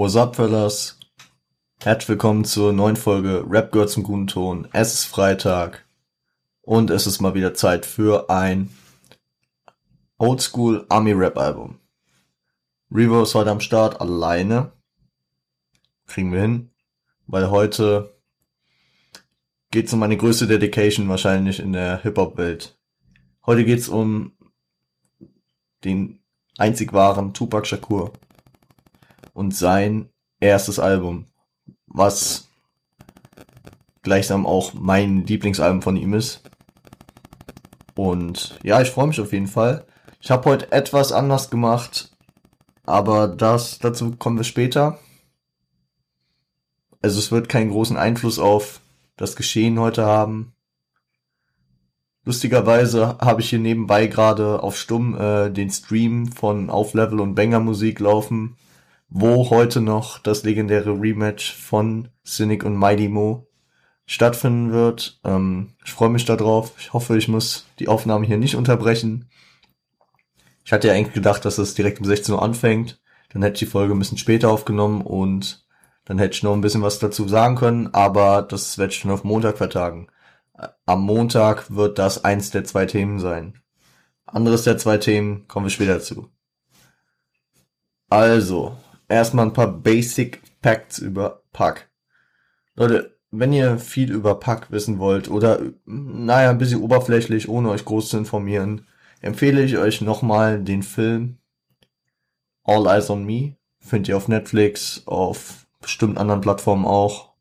What's up, fellas? Herzlich willkommen zur neuen Folge Rap gehört zum guten Ton. Es ist Freitag und es ist mal wieder Zeit für ein Oldschool Army Rap Album. Revo ist heute am Start alleine. Kriegen wir hin, weil heute geht's um eine größte Dedication wahrscheinlich in der Hip-Hop-Welt. Heute geht's um den einzig wahren Tupac Shakur und sein erstes Album, was gleichsam auch mein Lieblingsalbum von ihm ist. Und ja, ich freue mich auf jeden Fall. Ich habe heute etwas anders gemacht, aber das dazu kommen wir später. Also es wird keinen großen Einfluss auf das Geschehen heute haben. Lustigerweise habe ich hier nebenbei gerade auf Stumm äh, den Stream von Auf Level und Banger Musik laufen, wo heute noch das legendäre Rematch von Cynic und Mighty Mo stattfinden wird. Ähm, ich freue mich darauf. Ich hoffe, ich muss die Aufnahme hier nicht unterbrechen. Ich hatte ja eigentlich gedacht, dass es direkt um 16 Uhr anfängt. Dann hätte ich die Folge ein bisschen später aufgenommen und dann hätte ich noch ein bisschen was dazu sagen können, aber das werde ich dann auf Montag vertagen am Montag wird das eins der zwei Themen sein. Anderes der zwei Themen kommen wir später zu. Also, erstmal ein paar Basic Facts über Pack. Leute, wenn ihr viel über Pack wissen wollt oder, naja, ein bisschen oberflächlich, ohne euch groß zu informieren, empfehle ich euch nochmal den Film All Eyes on Me. Findet ihr auf Netflix, auf bestimmt anderen Plattformen auch.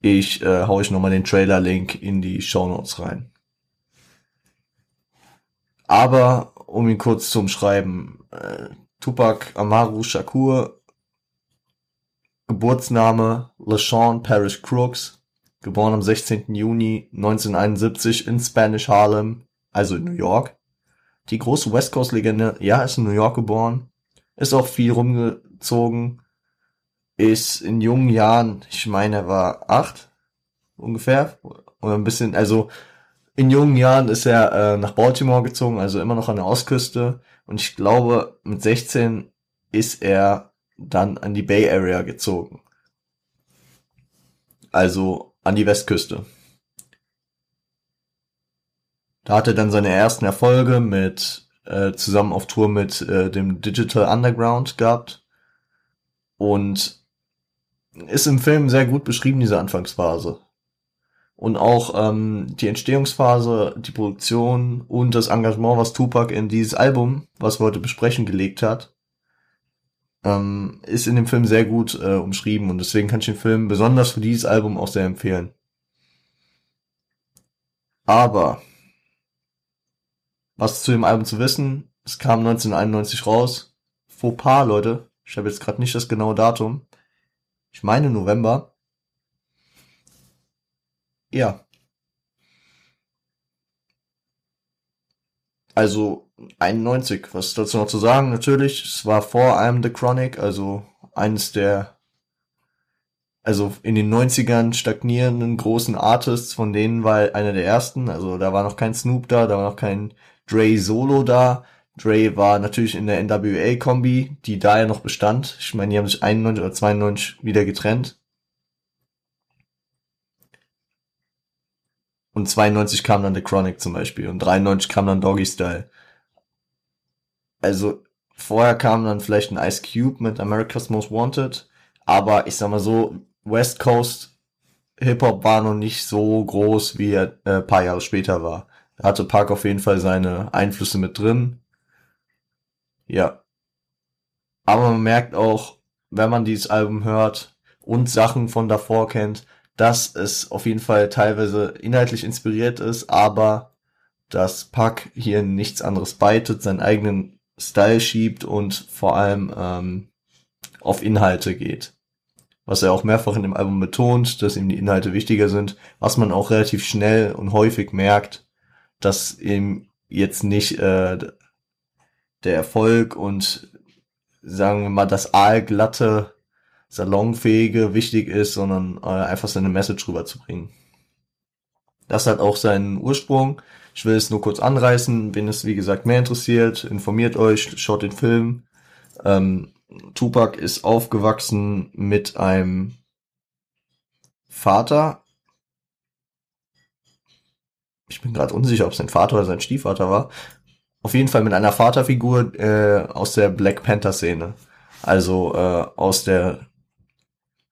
Ich äh, hau ich nochmal den Trailer-Link in die Show Notes rein. Aber um ihn kurz zu umschreiben, äh, Tupac Amaru Shakur, Geburtsname LaShawn Parrish Crooks, geboren am 16. Juni 1971 in Spanish Harlem, also in New York. Die große West Coast Legende, ja, ist in New York geboren, ist auch viel rumgezogen, ist in jungen Jahren, ich meine, er war acht ungefähr oder ein bisschen, also in jungen Jahren ist er äh, nach Baltimore gezogen, also immer noch an der Ostküste und ich glaube mit 16 ist er dann an die Bay Area gezogen. Also an die Westküste. Da hat er dann seine ersten Erfolge mit äh, zusammen auf Tour mit äh, dem Digital Underground gehabt und ist im Film sehr gut beschrieben, diese Anfangsphase. Und auch ähm, die Entstehungsphase, die Produktion und das Engagement, was Tupac in dieses Album, was wir heute besprechen, gelegt hat, ähm, ist in dem Film sehr gut äh, umschrieben. Und deswegen kann ich den Film besonders für dieses Album auch sehr empfehlen. Aber was zu dem Album zu wissen, es kam 1991 raus. Fauxpas, Leute. Ich habe jetzt gerade nicht das genaue Datum ich meine November. Ja. Also 91, was dazu noch zu sagen? Natürlich, es war vor I'm the Chronic, also eines der, also in den 90ern stagnierenden großen Artists, von denen war einer der ersten, also da war noch kein Snoop da, da war noch kein Dre Solo da, Dre war natürlich in der NWA-Kombi, die da ja noch bestand. Ich meine, die haben sich 91 oder 92 wieder getrennt. Und 92 kam dann The Chronic zum Beispiel und 93 kam dann Doggy Style. Also vorher kam dann vielleicht ein Ice Cube mit America's Most Wanted, aber ich sag mal so, West Coast Hip-Hop war noch nicht so groß, wie er äh, paar Jahre später war. Da hatte Park auf jeden Fall seine Einflüsse mit drin. Ja. Aber man merkt auch, wenn man dieses Album hört und Sachen von davor kennt, dass es auf jeden Fall teilweise inhaltlich inspiriert ist, aber dass Puck hier nichts anderes beitet, seinen eigenen Style schiebt und vor allem ähm, auf Inhalte geht. Was er auch mehrfach in dem Album betont, dass ihm die Inhalte wichtiger sind, was man auch relativ schnell und häufig merkt, dass ihm jetzt nicht äh, der Erfolg und sagen wir mal das aalglatte, salonfähige wichtig ist, sondern äh, einfach seine Message rüberzubringen. Das hat auch seinen Ursprung. Ich will es nur kurz anreißen, wenn es wie gesagt mehr interessiert, informiert euch, schaut den Film. Ähm, Tupac ist aufgewachsen mit einem Vater. Ich bin gerade unsicher, ob es sein Vater oder sein Stiefvater war. Auf jeden Fall mit einer Vaterfigur äh, aus der Black Panther Szene. Also äh, aus der,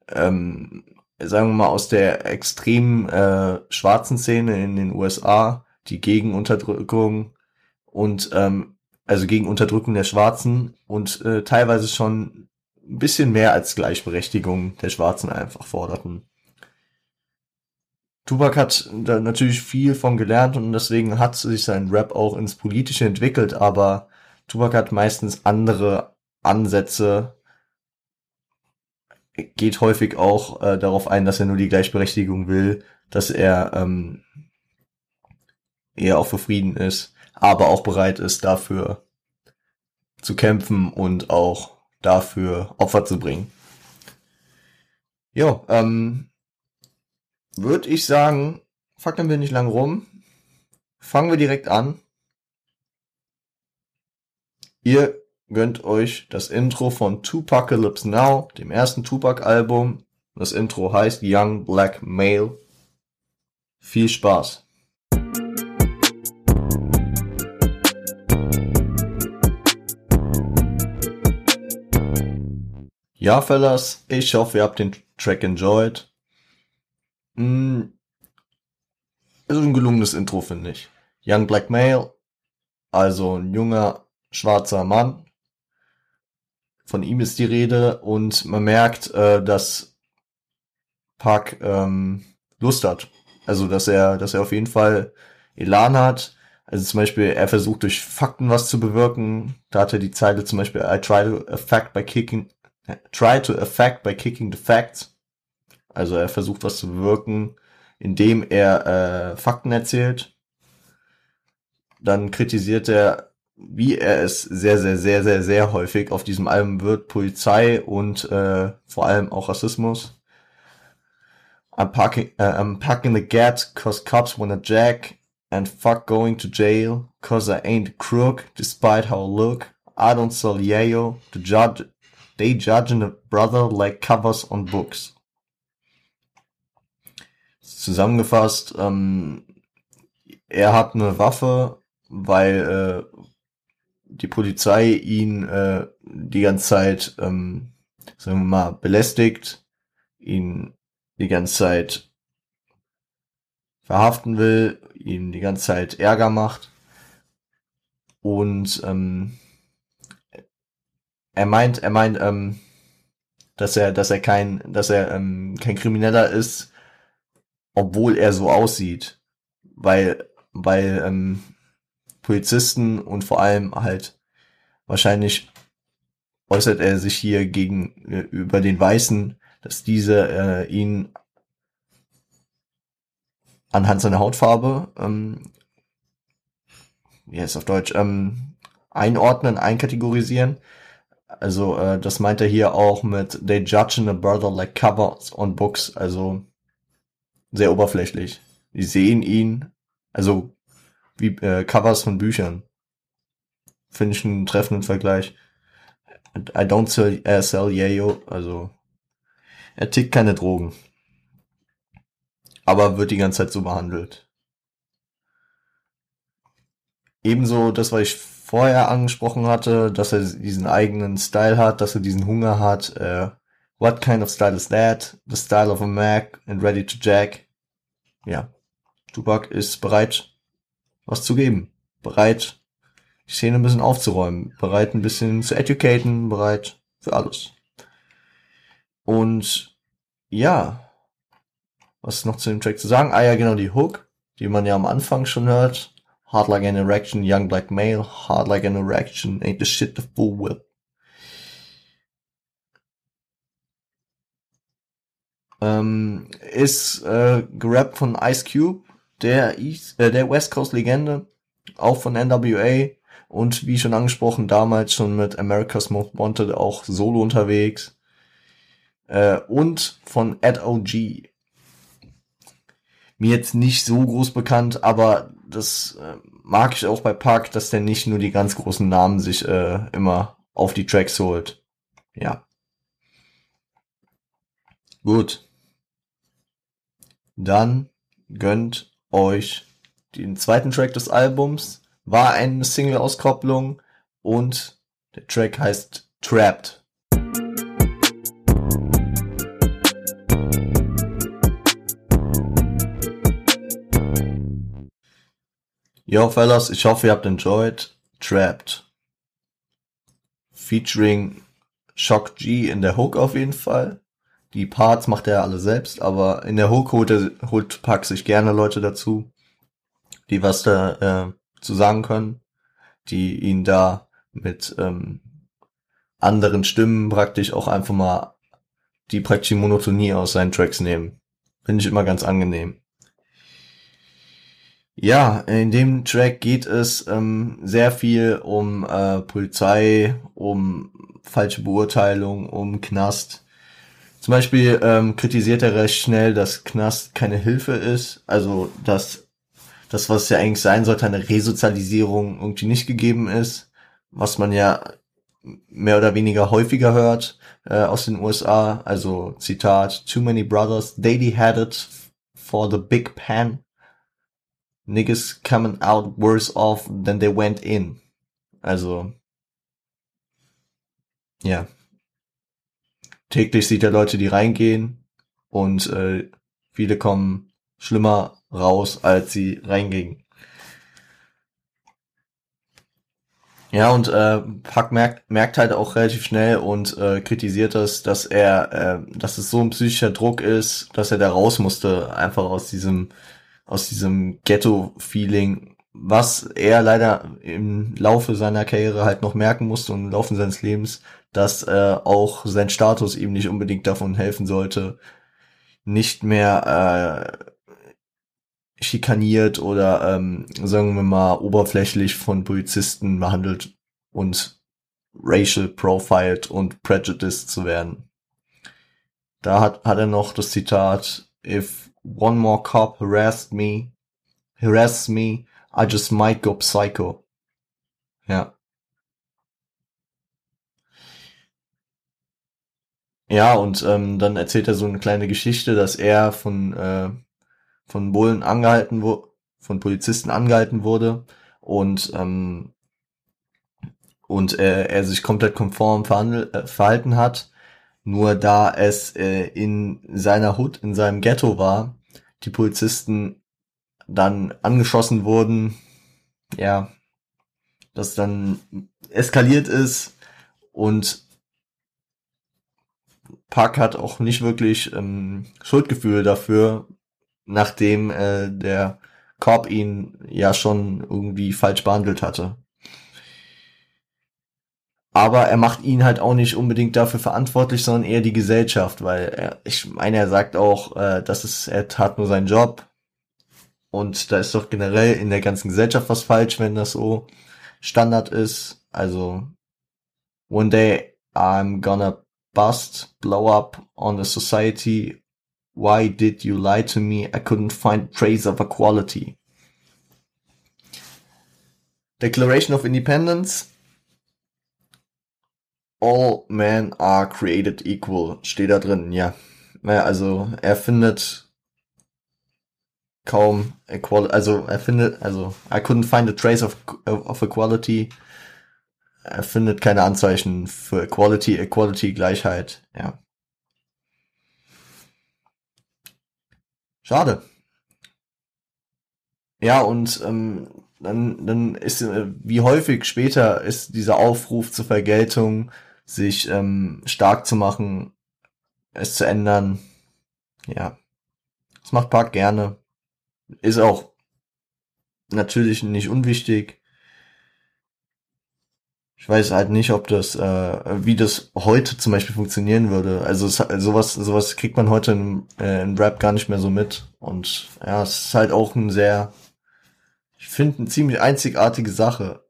ähm, sagen wir mal, aus der extrem äh, schwarzen Szene in den USA, die gegen Unterdrückung und ähm, also gegen Unterdrückung der Schwarzen und äh, teilweise schon ein bisschen mehr als Gleichberechtigung der Schwarzen einfach forderten. Tupac hat da natürlich viel von gelernt und deswegen hat sich sein Rap auch ins Politische entwickelt, aber Tupac hat meistens andere Ansätze, geht häufig auch äh, darauf ein, dass er nur die Gleichberechtigung will, dass er ähm, eher auch für Frieden ist, aber auch bereit ist, dafür zu kämpfen und auch dafür Opfer zu bringen. Jo, ähm, würde ich sagen, fackeln wir nicht lang rum. Fangen wir direkt an. Ihr gönnt euch das Intro von Tupacalypse Now, dem ersten Tupac-Album. Das Intro heißt Young Black Male. Viel Spaß. Ja, Fellas, ich hoffe, ihr habt den Track enjoyed. Mm, ist ein gelungenes Intro, finde ich. Young Black Male, also ein junger schwarzer Mann. Von ihm ist die Rede und man merkt, äh, dass Park ähm, Lust hat. Also dass er, dass er auf jeden Fall Elan hat. Also zum Beispiel, er versucht durch Fakten was zu bewirken. Da hat er die Zeile zum Beispiel, I try to affect by kicking, try to affect by kicking the facts. Also er versucht was zu bewirken, indem er äh, Fakten erzählt. Dann kritisiert er, wie er es sehr, sehr, sehr, sehr, sehr häufig auf diesem Album wird, Polizei und äh, vor allem auch Rassismus. I'm parking, uh, I'm packing the gat cause cops wanna jack and fuck going to jail cause I ain't a crook despite how I look. I don't sell yayo. The judge, they judging a brother like covers on books. Zusammengefasst, ähm, er hat eine Waffe, weil äh, die Polizei ihn äh, die ganze Zeit, ähm, sagen wir mal, belästigt, ihn die ganze Zeit verhaften will, ihn die ganze Zeit Ärger macht. Und ähm, er meint, er meint, ähm, dass er, dass er kein, dass er ähm, kein Krimineller ist, obwohl er so aussieht, weil, weil ähm, Polizisten und vor allem halt wahrscheinlich äußert er sich hier gegen äh, über den Weißen, dass diese äh, ihn anhand seiner Hautfarbe, ähm, wie heißt auf Deutsch, ähm, einordnen, einkategorisieren. Also äh, das meint er hier auch mit They judge a brother like covers on books. Also sehr oberflächlich. Die sehen ihn, also wie äh, Covers von Büchern. Finde ich einen treffenden Vergleich. I don't sell, uh, sell yayo, also er tickt keine Drogen. Aber wird die ganze Zeit so behandelt. Ebenso das, was ich vorher angesprochen hatte, dass er diesen eigenen Style hat, dass er diesen Hunger hat. Äh, what kind of style is that? The style of a Mac and ready to jack ja, Tupac ist bereit, was zu geben. Bereit, die Szene ein bisschen aufzuräumen. Bereit, ein bisschen zu educaten. Bereit für alles. Und ja, was noch zu dem Track zu sagen? Ah ja, genau, die Hook, die man ja am Anfang schon hört. Hard like an erection, young black male. Hard like an erection, ain't the shit the fool will. Ähm, ist äh, gerappt von Ice Cube, der, East, äh, der West Coast Legende, auch von NWA und wie schon angesprochen, damals schon mit America's Most Wanted auch solo unterwegs. Äh, und von Ed OG. Mir jetzt nicht so groß bekannt, aber das äh, mag ich auch bei Park, dass der nicht nur die ganz großen Namen sich äh, immer auf die Tracks holt. ja. Gut. Dann gönnt euch den zweiten Track des Albums. War eine Single-Auskopplung und der Track heißt Trapped. Yo, fellas, ich hoffe, ihr habt enjoyed. Trapped. Featuring Shock G in der Hook auf jeden Fall. Die Parts macht er alle selbst, aber in der Hook holt, er, holt Pack sich gerne Leute dazu, die was da äh, zu sagen können, die ihn da mit ähm, anderen Stimmen praktisch auch einfach mal die praktische Monotonie aus seinen Tracks nehmen. Finde ich immer ganz angenehm. Ja, in dem Track geht es ähm, sehr viel um äh, Polizei, um falsche Beurteilung, um Knast. Zum Beispiel ähm, kritisiert er recht schnell, dass Knast keine Hilfe ist, also dass das, was ja eigentlich sein sollte, eine Resozialisierung irgendwie nicht gegeben ist, was man ja mehr oder weniger häufiger hört äh, aus den USA. Also Zitat, Too many brothers, they had it for the big pan niggas coming out worse off than they went in. Also, ja. Täglich sieht er Leute, die reingehen und äh, viele kommen schlimmer raus, als sie reingingen. Ja, und äh, Puck merkt, merkt halt auch relativ schnell und äh, kritisiert das, dass er, äh, dass es so ein psychischer Druck ist, dass er da raus musste, einfach aus diesem aus diesem Ghetto-Feeling, was er leider im Laufe seiner Karriere halt noch merken musste und im Laufe seines Lebens, dass äh, auch sein Status ihm nicht unbedingt davon helfen sollte, nicht mehr äh, schikaniert oder ähm, sagen wir mal oberflächlich von Polizisten behandelt und racial profiled und prejudiced zu werden. Da hat, hat er noch das Zitat, if one more cop harassed me, harassed me, I just might go psycho. Ja. Ja, und ähm, dann erzählt er so eine kleine Geschichte, dass er von, äh, von Bullen angehalten wurde, von Polizisten angehalten wurde und ähm, und äh, er sich komplett konform äh, verhalten hat nur da es äh, in seiner Hut, in seinem Ghetto war, die Polizisten dann angeschossen wurden, ja, das dann eskaliert ist und Park hat auch nicht wirklich ähm, Schuldgefühl dafür, nachdem äh, der Korb ihn ja schon irgendwie falsch behandelt hatte aber er macht ihn halt auch nicht unbedingt dafür verantwortlich, sondern eher die Gesellschaft, weil er, ich meine, er sagt auch, äh, dass es, er tat nur seinen Job und da ist doch generell in der ganzen Gesellschaft was falsch, wenn das so Standard ist. Also one day I'm gonna bust, blow up on the society. Why did you lie to me? I couldn't find trace of equality. Declaration of Independence all men are created equal, steht da drin, ja. Naja, also er findet kaum equality, also er findet, also I couldn't find a trace of, of equality. Er findet keine Anzeichen für Equality, Equality, Gleichheit, ja. Schade. Ja, und ähm, dann, dann ist, äh, wie häufig später ist dieser Aufruf zur Vergeltung sich ähm, stark zu machen, es zu ändern. Ja, das macht Park gerne. Ist auch natürlich nicht unwichtig. Ich weiß halt nicht, ob das, äh, wie das heute zum Beispiel funktionieren würde. Also es, sowas, sowas kriegt man heute in, äh, in Rap gar nicht mehr so mit. Und ja, es ist halt auch ein sehr, ich finde, eine ziemlich einzigartige Sache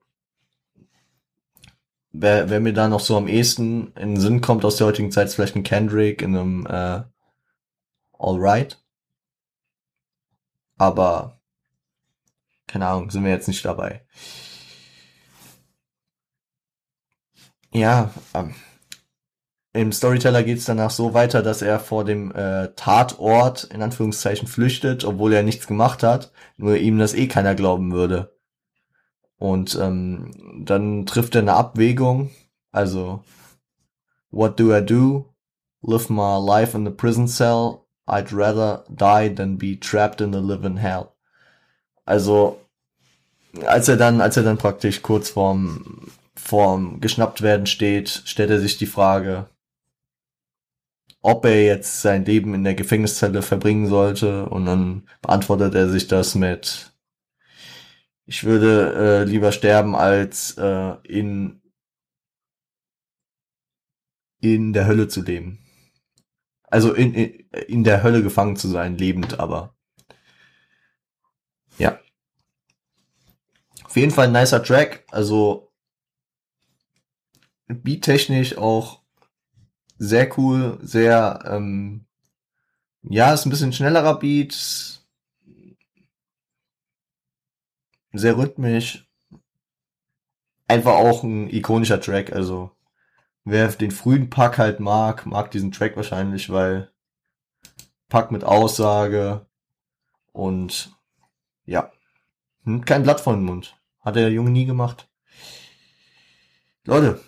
wer, wer mir da noch so am ehesten in den Sinn kommt aus der heutigen Zeit, ist vielleicht ein Kendrick in einem äh, Alright. Aber keine Ahnung, sind wir jetzt nicht dabei. Ja, ähm, im Storyteller geht's danach so weiter, dass er vor dem äh, Tatort in Anführungszeichen flüchtet, obwohl er nichts gemacht hat, nur ihm das eh keiner glauben würde. Und ähm, dann trifft er eine Abwägung, also What do I do? Live my life in the prison cell. I'd rather die than be trapped in the living hell. Also als er dann, als er dann praktisch kurz vorm vorm geschnappt werden steht, stellt er sich die Frage, ob er jetzt sein Leben in der Gefängniszelle verbringen sollte und dann beantwortet er sich das mit ich würde äh, lieber sterben als äh, in in der Hölle zu leben. Also in, in, in der Hölle gefangen zu sein, lebend aber. Ja. Auf jeden Fall ein nicer Track, also beattechnisch auch sehr cool, sehr, ähm, ja, ist ein bisschen schnellerer Beat, sehr rhythmisch, einfach auch ein ikonischer Track, also wer den frühen Pack halt mag, mag diesen Track wahrscheinlich, weil Pack mit Aussage und ja, hm, kein Blatt vor den Mund. Hat der Junge nie gemacht. Leute,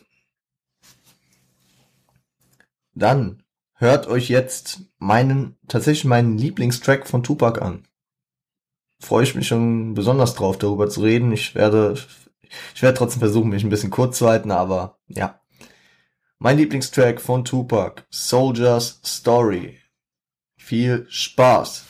dann hört euch jetzt meinen, tatsächlich meinen Lieblingstrack von Tupac an. Freue ich mich schon besonders drauf, darüber zu reden. Ich werde, ich werde trotzdem versuchen, mich ein bisschen kurz zu halten, aber ja. Mein Lieblingstrack von Tupac, Soldier's Story. Viel Spaß!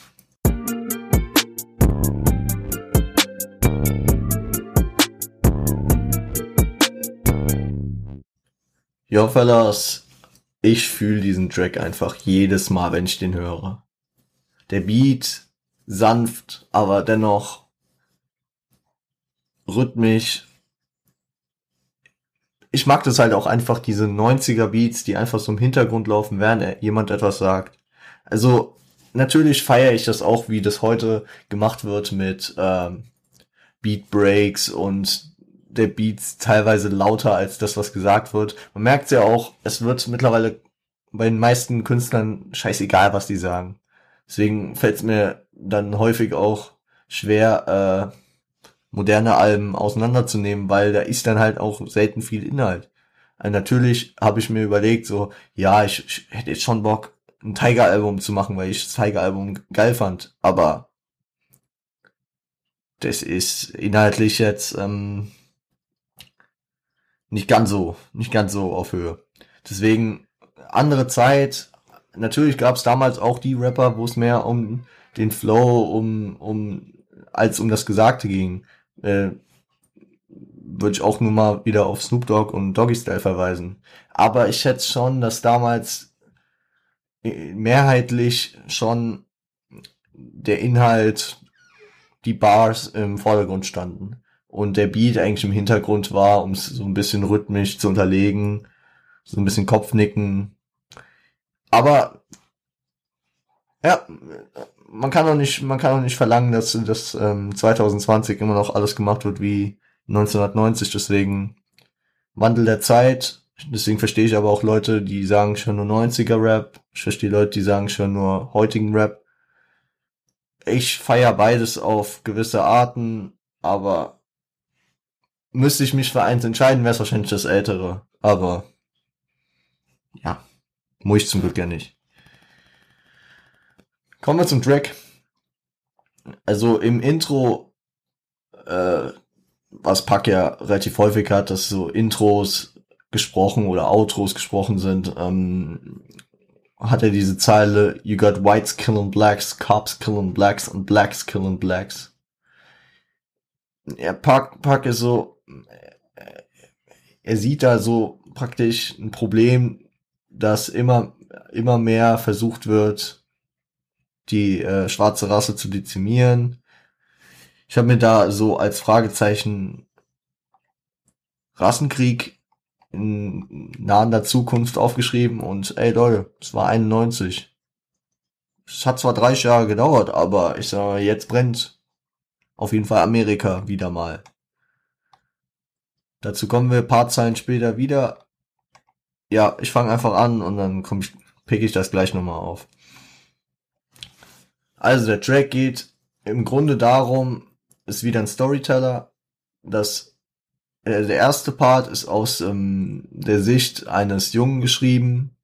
Ja, Fellas, ich fühle diesen Track einfach jedes Mal, wenn ich den höre. Der Beat sanft, aber dennoch rhythmisch. Ich mag das halt auch einfach, diese 90er Beats, die einfach so im Hintergrund laufen, während jemand etwas sagt. Also, natürlich feiere ich das auch, wie das heute gemacht wird mit ähm, Beat Breaks und der Beat teilweise lauter als das, was gesagt wird. Man merkt ja auch, es wird mittlerweile bei den meisten Künstlern scheißegal, was die sagen. Deswegen fällt es mir dann häufig auch schwer, äh, moderne Alben auseinanderzunehmen, weil da ist dann halt auch selten viel Inhalt. Also natürlich habe ich mir überlegt, so, ja, ich, ich hätte jetzt schon Bock, ein Tiger-Album zu machen, weil ich das Tiger-Album geil fand, aber das ist inhaltlich jetzt ähm, nicht ganz so, nicht ganz so auf Höhe. Deswegen andere Zeit. Natürlich gab es damals auch die Rapper, wo es mehr um den Flow, um um als um das Gesagte ging. Äh, Würde ich auch nur mal wieder auf Snoop Dogg und Doggy Style verweisen. Aber ich schätze schon, dass damals äh, mehrheitlich schon der Inhalt, die Bars im Vordergrund standen und der Beat eigentlich im Hintergrund war, um es so ein bisschen rhythmisch zu unterlegen, so ein bisschen Kopfnicken. Aber ja, man kann auch nicht, man kann auch nicht verlangen, dass das ähm, 2020 immer noch alles gemacht wird wie 1990. Deswegen Wandel der Zeit. Deswegen verstehe ich aber auch Leute, die sagen schon nur 90er Rap. Ich verstehe Leute, die sagen schon nur heutigen Rap. Ich feiere beides auf gewisse Arten, aber müsste ich mich für eins entscheiden, wäre es wahrscheinlich das ältere. Aber ja, muss ich zum Glück ja nicht. Kommen wir zum Track. Also im Intro, äh, was Pack ja relativ häufig hat, dass so Intros gesprochen oder Outros gesprochen sind, ähm, hat er diese Zeile, you got whites killing blacks, cops killing blacks and blacks killing blacks. Ja, Pack, Pack ist so, er sieht da so praktisch ein Problem, dass immer, immer mehr versucht wird, die äh, schwarze Rasse zu dezimieren. Ich habe mir da so als Fragezeichen Rassenkrieg in nahender Zukunft aufgeschrieben und ey Leute, es war 91. Es hat zwar 30 Jahre gedauert, aber ich sag mal, jetzt brennt auf jeden Fall Amerika wieder mal. Dazu kommen wir paar Zeilen später wieder. ja, ich fange einfach an und dann komm ich, pick ich das gleich nochmal auf. Also der Track geht im Grunde darum, ist wieder ein Storyteller, dass äh, der erste Part ist aus ähm, der Sicht eines Jungen geschrieben,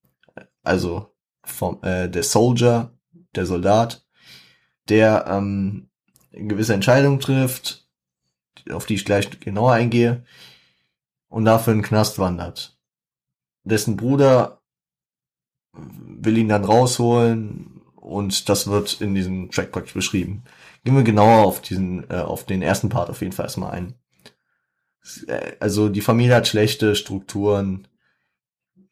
also vom äh, der Soldier, der Soldat, der ähm, gewisse Entscheidungen trifft, auf die ich gleich genauer eingehe, und dafür in den Knast wandert. Dessen Bruder will ihn dann rausholen und das wird in diesem Track praktisch beschrieben. Gehen wir genauer auf diesen, äh, auf den ersten Part auf jeden Fall erstmal ein. Äh, also die Familie hat schlechte Strukturen.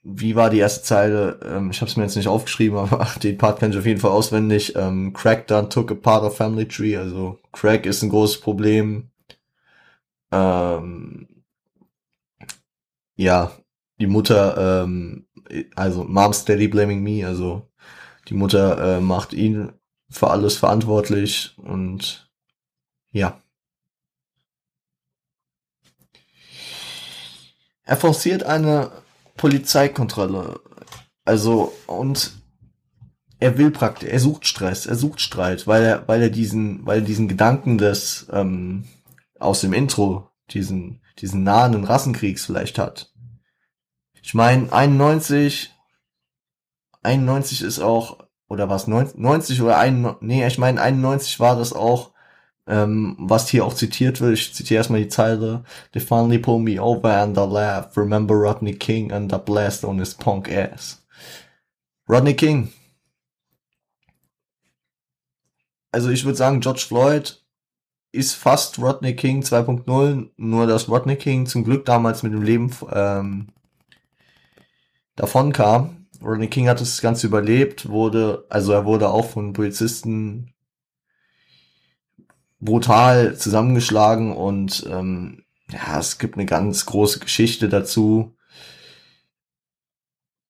Wie war die erste Zeile? Ähm, ich habe es mir jetzt nicht aufgeschrieben, aber den Part kann ich auf jeden Fall auswendig. Ähm, Crack done took a part of family tree. Also Crack ist ein großes Problem. Ähm, ja, die Mutter, ähm, also Mom's Steady Blaming Me, also die Mutter äh, macht ihn für alles verantwortlich und ja. Er forciert eine Polizeikontrolle. Also, und er will praktisch, er sucht Stress, er sucht Streit, weil er, weil er diesen, weil er diesen Gedanken des, ähm, aus dem Intro, diesen, diesen nahenden Rassenkriegs vielleicht hat. Ich meine, 91, 91 ist auch, oder was, 90 oder 91, nee, ich meine, 91 war das auch, ähm, was hier auch zitiert wird. Ich zitiere erstmal die Zeile. They finally pull me over and I laugh. Remember Rodney King and the blast on his punk ass. Rodney King. Also ich würde sagen, George Floyd ist fast Rodney King 2.0, nur dass Rodney King zum Glück damals mit dem Leben ähm, davon kam. Rodney King hat das Ganze überlebt, wurde, also er wurde auch von Polizisten brutal zusammengeschlagen und ähm, ja, es gibt eine ganz große Geschichte dazu.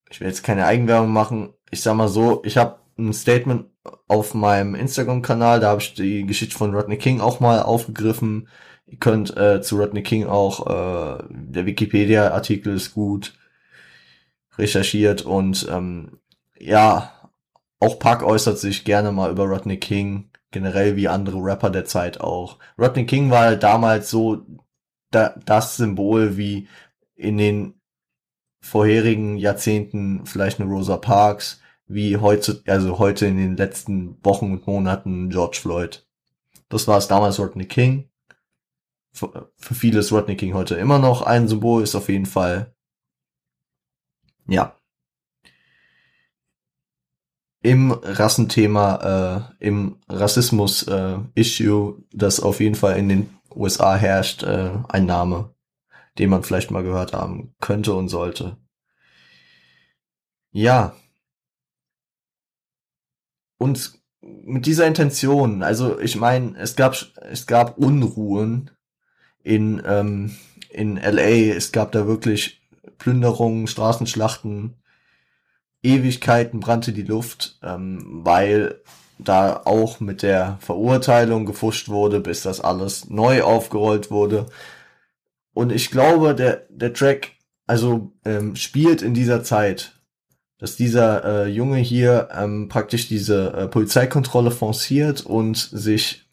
Ich will jetzt keine Eigenwerbung machen. Ich sag mal so, ich habe ein Statement auf meinem Instagram-Kanal, da habe ich die Geschichte von Rodney King auch mal aufgegriffen. Ihr könnt äh, zu Rodney King auch, äh, der Wikipedia-Artikel ist gut recherchiert und ähm, ja, auch Park äußert sich gerne mal über Rodney King, generell wie andere Rapper der Zeit auch. Rodney King war halt damals so da, das Symbol wie in den vorherigen Jahrzehnten vielleicht eine Rosa Parks, wie heute, also heute in den letzten Wochen und Monaten George Floyd. Das war es damals Rodney King. Für, für viele ist Rodney King heute immer noch ein Symbol, ist auf jeden Fall, ja. Im Rassenthema, äh, im Rassismus-Issue, äh, das auf jeden Fall in den USA herrscht, äh, ein Name, den man vielleicht mal gehört haben könnte und sollte. Ja, und mit dieser Intention, also ich meine, es gab es gab Unruhen in ähm, in LA, es gab da wirklich Plünderungen, Straßenschlachten, Ewigkeiten brannte die Luft, ähm, weil da auch mit der Verurteilung gefuscht wurde, bis das alles neu aufgerollt wurde. Und ich glaube, der der Track also ähm, spielt in dieser Zeit dass dieser äh, Junge hier ähm, praktisch diese äh, Polizeikontrolle forciert und sich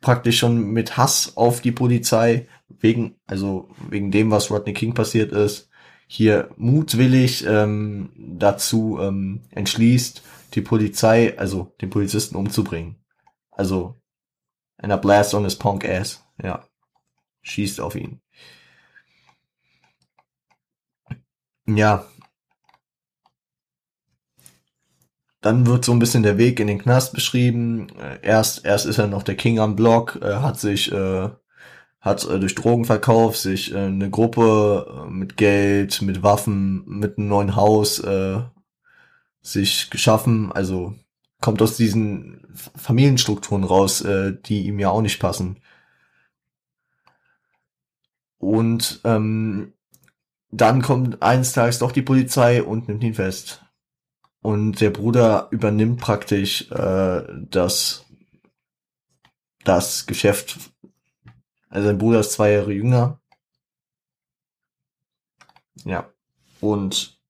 praktisch schon mit Hass auf die Polizei wegen, also wegen dem, was Rodney King passiert ist, hier mutwillig ähm, dazu ähm, entschließt, die Polizei, also den Polizisten umzubringen. Also einer Blast on his punk ass, ja, schießt auf ihn. Ja, Dann wird so ein bisschen der Weg in den Knast beschrieben. Äh, erst, erst ist er noch der King am Block, äh, hat sich, äh, hat äh, durch Drogenverkauf sich äh, eine Gruppe äh, mit Geld, mit Waffen, mit einem neuen Haus äh, sich geschaffen. Also kommt aus diesen Familienstrukturen raus, äh, die ihm ja auch nicht passen. Und ähm, dann kommt eines Tages doch die Polizei und nimmt ihn fest. Und der Bruder übernimmt praktisch äh, das, das Geschäft. Also sein Bruder ist zwei Jahre jünger. Ja. Und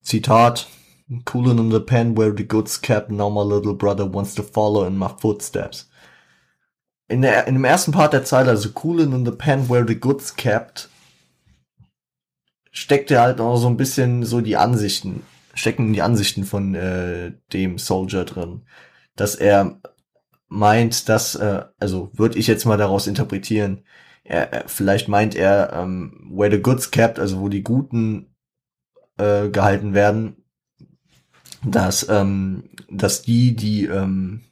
Zitat, Coolin in the pen where the goods kept, now my little brother wants to follow in my footsteps. In, der, in dem ersten Part der Zeile, also Coolin in the pen where the goods kept, steckt er halt auch so ein bisschen so die Ansichten, stecken die Ansichten von äh, dem Soldier drin. Dass er meint, dass, äh, also würde ich jetzt mal daraus interpretieren, er, vielleicht meint er, ähm, where the goods kept, also wo die Guten äh, gehalten werden, dass, ähm, dass die, die ähm,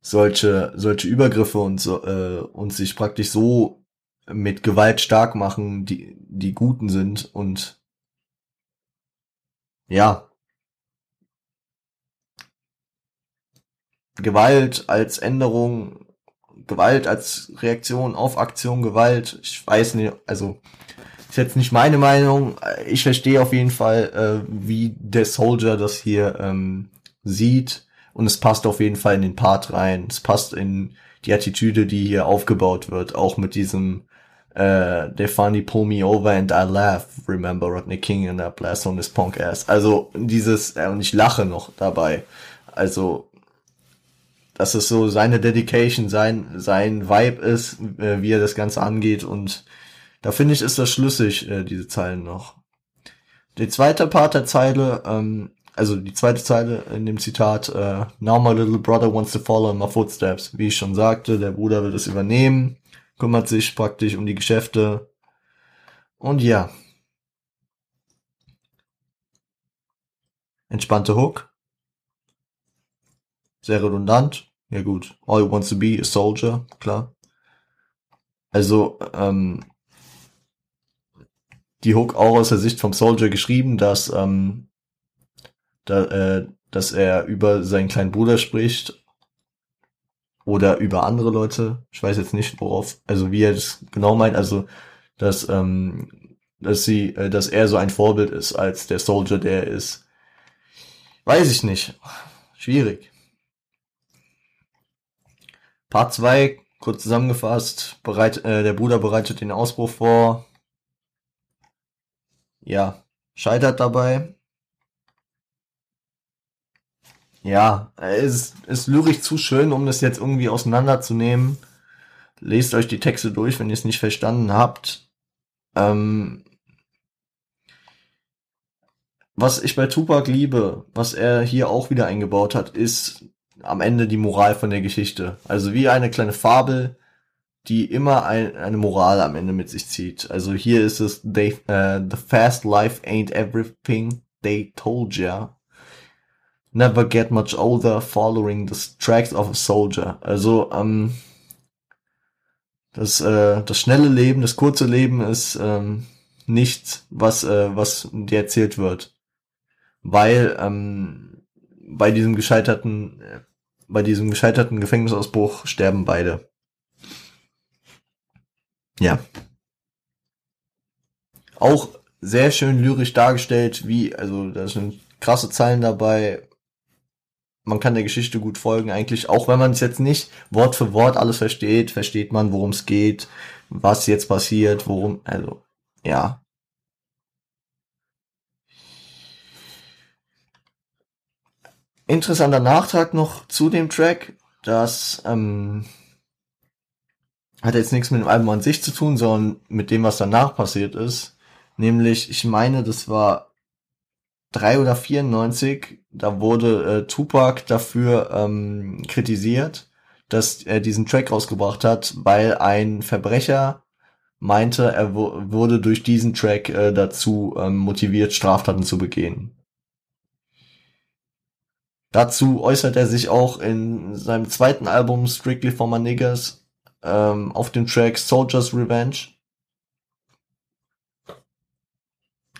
solche, solche Übergriffe und so, äh, und sich praktisch so mit Gewalt stark machen, die, die Guten sind und ja, Gewalt als Änderung, Gewalt als Reaktion auf Aktion Gewalt, ich weiß nicht, also ist jetzt nicht meine Meinung. Ich verstehe auf jeden Fall, äh, wie der Soldier das hier ähm, sieht und es passt auf jeden Fall in den Part rein. Es passt in die Attitüde, die hier aufgebaut wird, auch mit diesem äh, they finally pull me over and I laugh. Remember Rodney King and that blast on his punk ass. Also dieses, äh, und ich lache noch dabei. Also dass es so seine Dedication, sein, sein Vibe ist, äh, wie er das Ganze angeht und da finde ich, ist das schlüssig, äh, diese Zeilen noch. Die zweite Part der Zeile, ähm, also die zweite Zeile in dem Zitat, äh, Now my little brother wants to follow in my footsteps. Wie ich schon sagte, der Bruder will es übernehmen, kümmert sich praktisch um die Geschäfte. Und ja. Entspannte Hook. Sehr redundant. Ja gut. All he wants to be a soldier, klar. Also, ähm, die Hook auch aus der Sicht vom Soldier geschrieben, dass, ähm, da, äh, dass er über seinen kleinen Bruder spricht oder über andere Leute. Ich weiß jetzt nicht, worauf, also wie er das genau meint, also dass, ähm, dass sie, äh, dass er so ein Vorbild ist als der Soldier, der er ist. Weiß ich nicht. Schwierig. Part 2, kurz zusammengefasst, bereit, äh, der Bruder bereitet den Ausbruch vor. Ja, scheitert dabei. Ja, es ist lyrisch zu schön, um das jetzt irgendwie auseinanderzunehmen. Lest euch die Texte durch, wenn ihr es nicht verstanden habt. Ähm, was ich bei Tupac liebe, was er hier auch wieder eingebaut hat, ist am Ende die Moral von der Geschichte. Also wie eine kleine Fabel, die immer ein, eine Moral am Ende mit sich zieht. Also hier ist es, they, uh, the fast life ain't everything they told ya. Never get much older following the tracks of a soldier. Also ähm, das, äh, das schnelle Leben, das kurze Leben ist ähm, nichts, was, äh, was dir erzählt wird. Weil ähm, bei diesem gescheiterten, äh, bei diesem gescheiterten Gefängnisausbruch sterben beide. Ja. Auch sehr schön lyrisch dargestellt, wie, also da sind krasse Zeilen dabei, man kann der Geschichte gut folgen, eigentlich, auch wenn man es jetzt nicht Wort für Wort alles versteht, versteht man, worum es geht, was jetzt passiert, worum, also, ja. Interessanter Nachtrag noch zu dem Track, dass, ähm, hat jetzt nichts mit dem Album an sich zu tun, sondern mit dem, was danach passiert ist. Nämlich, ich meine, das war 3 oder 94, da wurde äh, Tupac dafür ähm, kritisiert, dass er diesen Track rausgebracht hat, weil ein Verbrecher meinte, er wurde durch diesen Track äh, dazu ähm, motiviert, Straftaten zu begehen. Dazu äußert er sich auch in seinem zweiten Album Strictly for My Niggas ähm, auf dem Track Soldier's Revenge.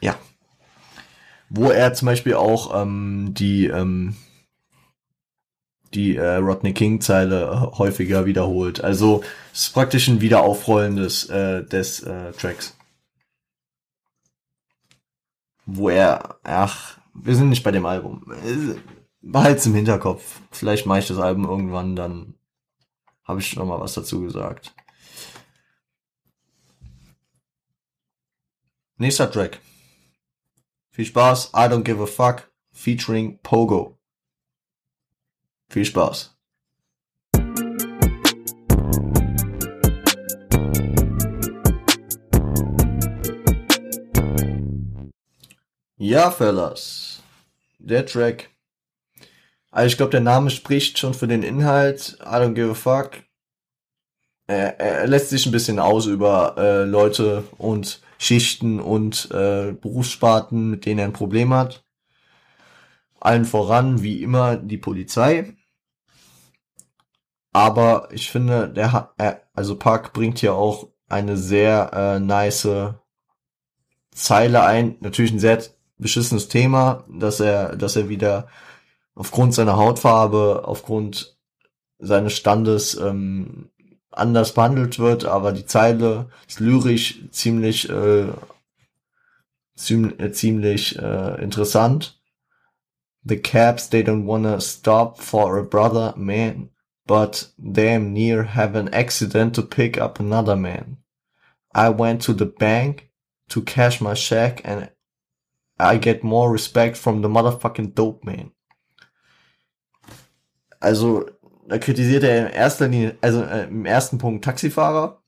Ja, wo er zum Beispiel auch ähm, die ähm, die äh, Rodney King Zeile äh, häufiger wiederholt. Also es ist praktisch ein Wiederaufrollen des äh, des äh, Tracks, wo er ach wir sind nicht bei dem Album. Behalt's im Hinterkopf. Vielleicht mache ich das Album irgendwann, dann habe ich noch mal was dazu gesagt. Nächster Track. Viel Spaß, I don't give a fuck, featuring Pogo. Viel Spaß. Ja, Fellas. Der Track. Also ich glaube, der Name spricht schon für den Inhalt. I don't give a fuck. Er, er lässt sich ein bisschen aus über äh, Leute und Schichten und äh, Berufssparten, mit denen er ein Problem hat. Allen voran, wie immer, die Polizei. Aber ich finde, der hat, äh, also Park bringt hier auch eine sehr äh, nice Zeile ein. Natürlich ein sehr beschissenes Thema, dass er, dass er wieder aufgrund seiner Hautfarbe, aufgrund seines Standes ähm, anders behandelt wird, aber die Zeile ist lyrisch ziemlich äh, ziemlich, äh, ziemlich äh, interessant. The cabs they don't wanna stop for a brother man, but damn near have an accident to pick up another man. I went to the bank to cash my check and I get more respect from the motherfucking dope man. Also da kritisiert er in erster Linie, also äh, im ersten Punkt Taxifahrer,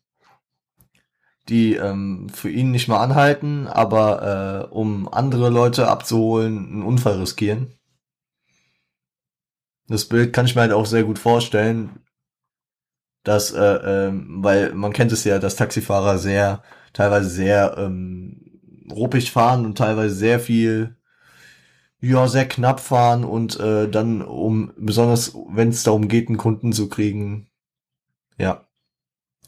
die ähm, für ihn nicht mal anhalten, aber äh, um andere Leute abzuholen, einen Unfall riskieren. Das Bild kann ich mir halt auch sehr gut vorstellen, dass, äh, äh, weil man kennt es ja, dass Taxifahrer sehr, teilweise sehr ähm, ruppig fahren und teilweise sehr viel ja, sehr knapp fahren und äh, dann, um, besonders wenn es darum geht, einen Kunden zu kriegen, ja.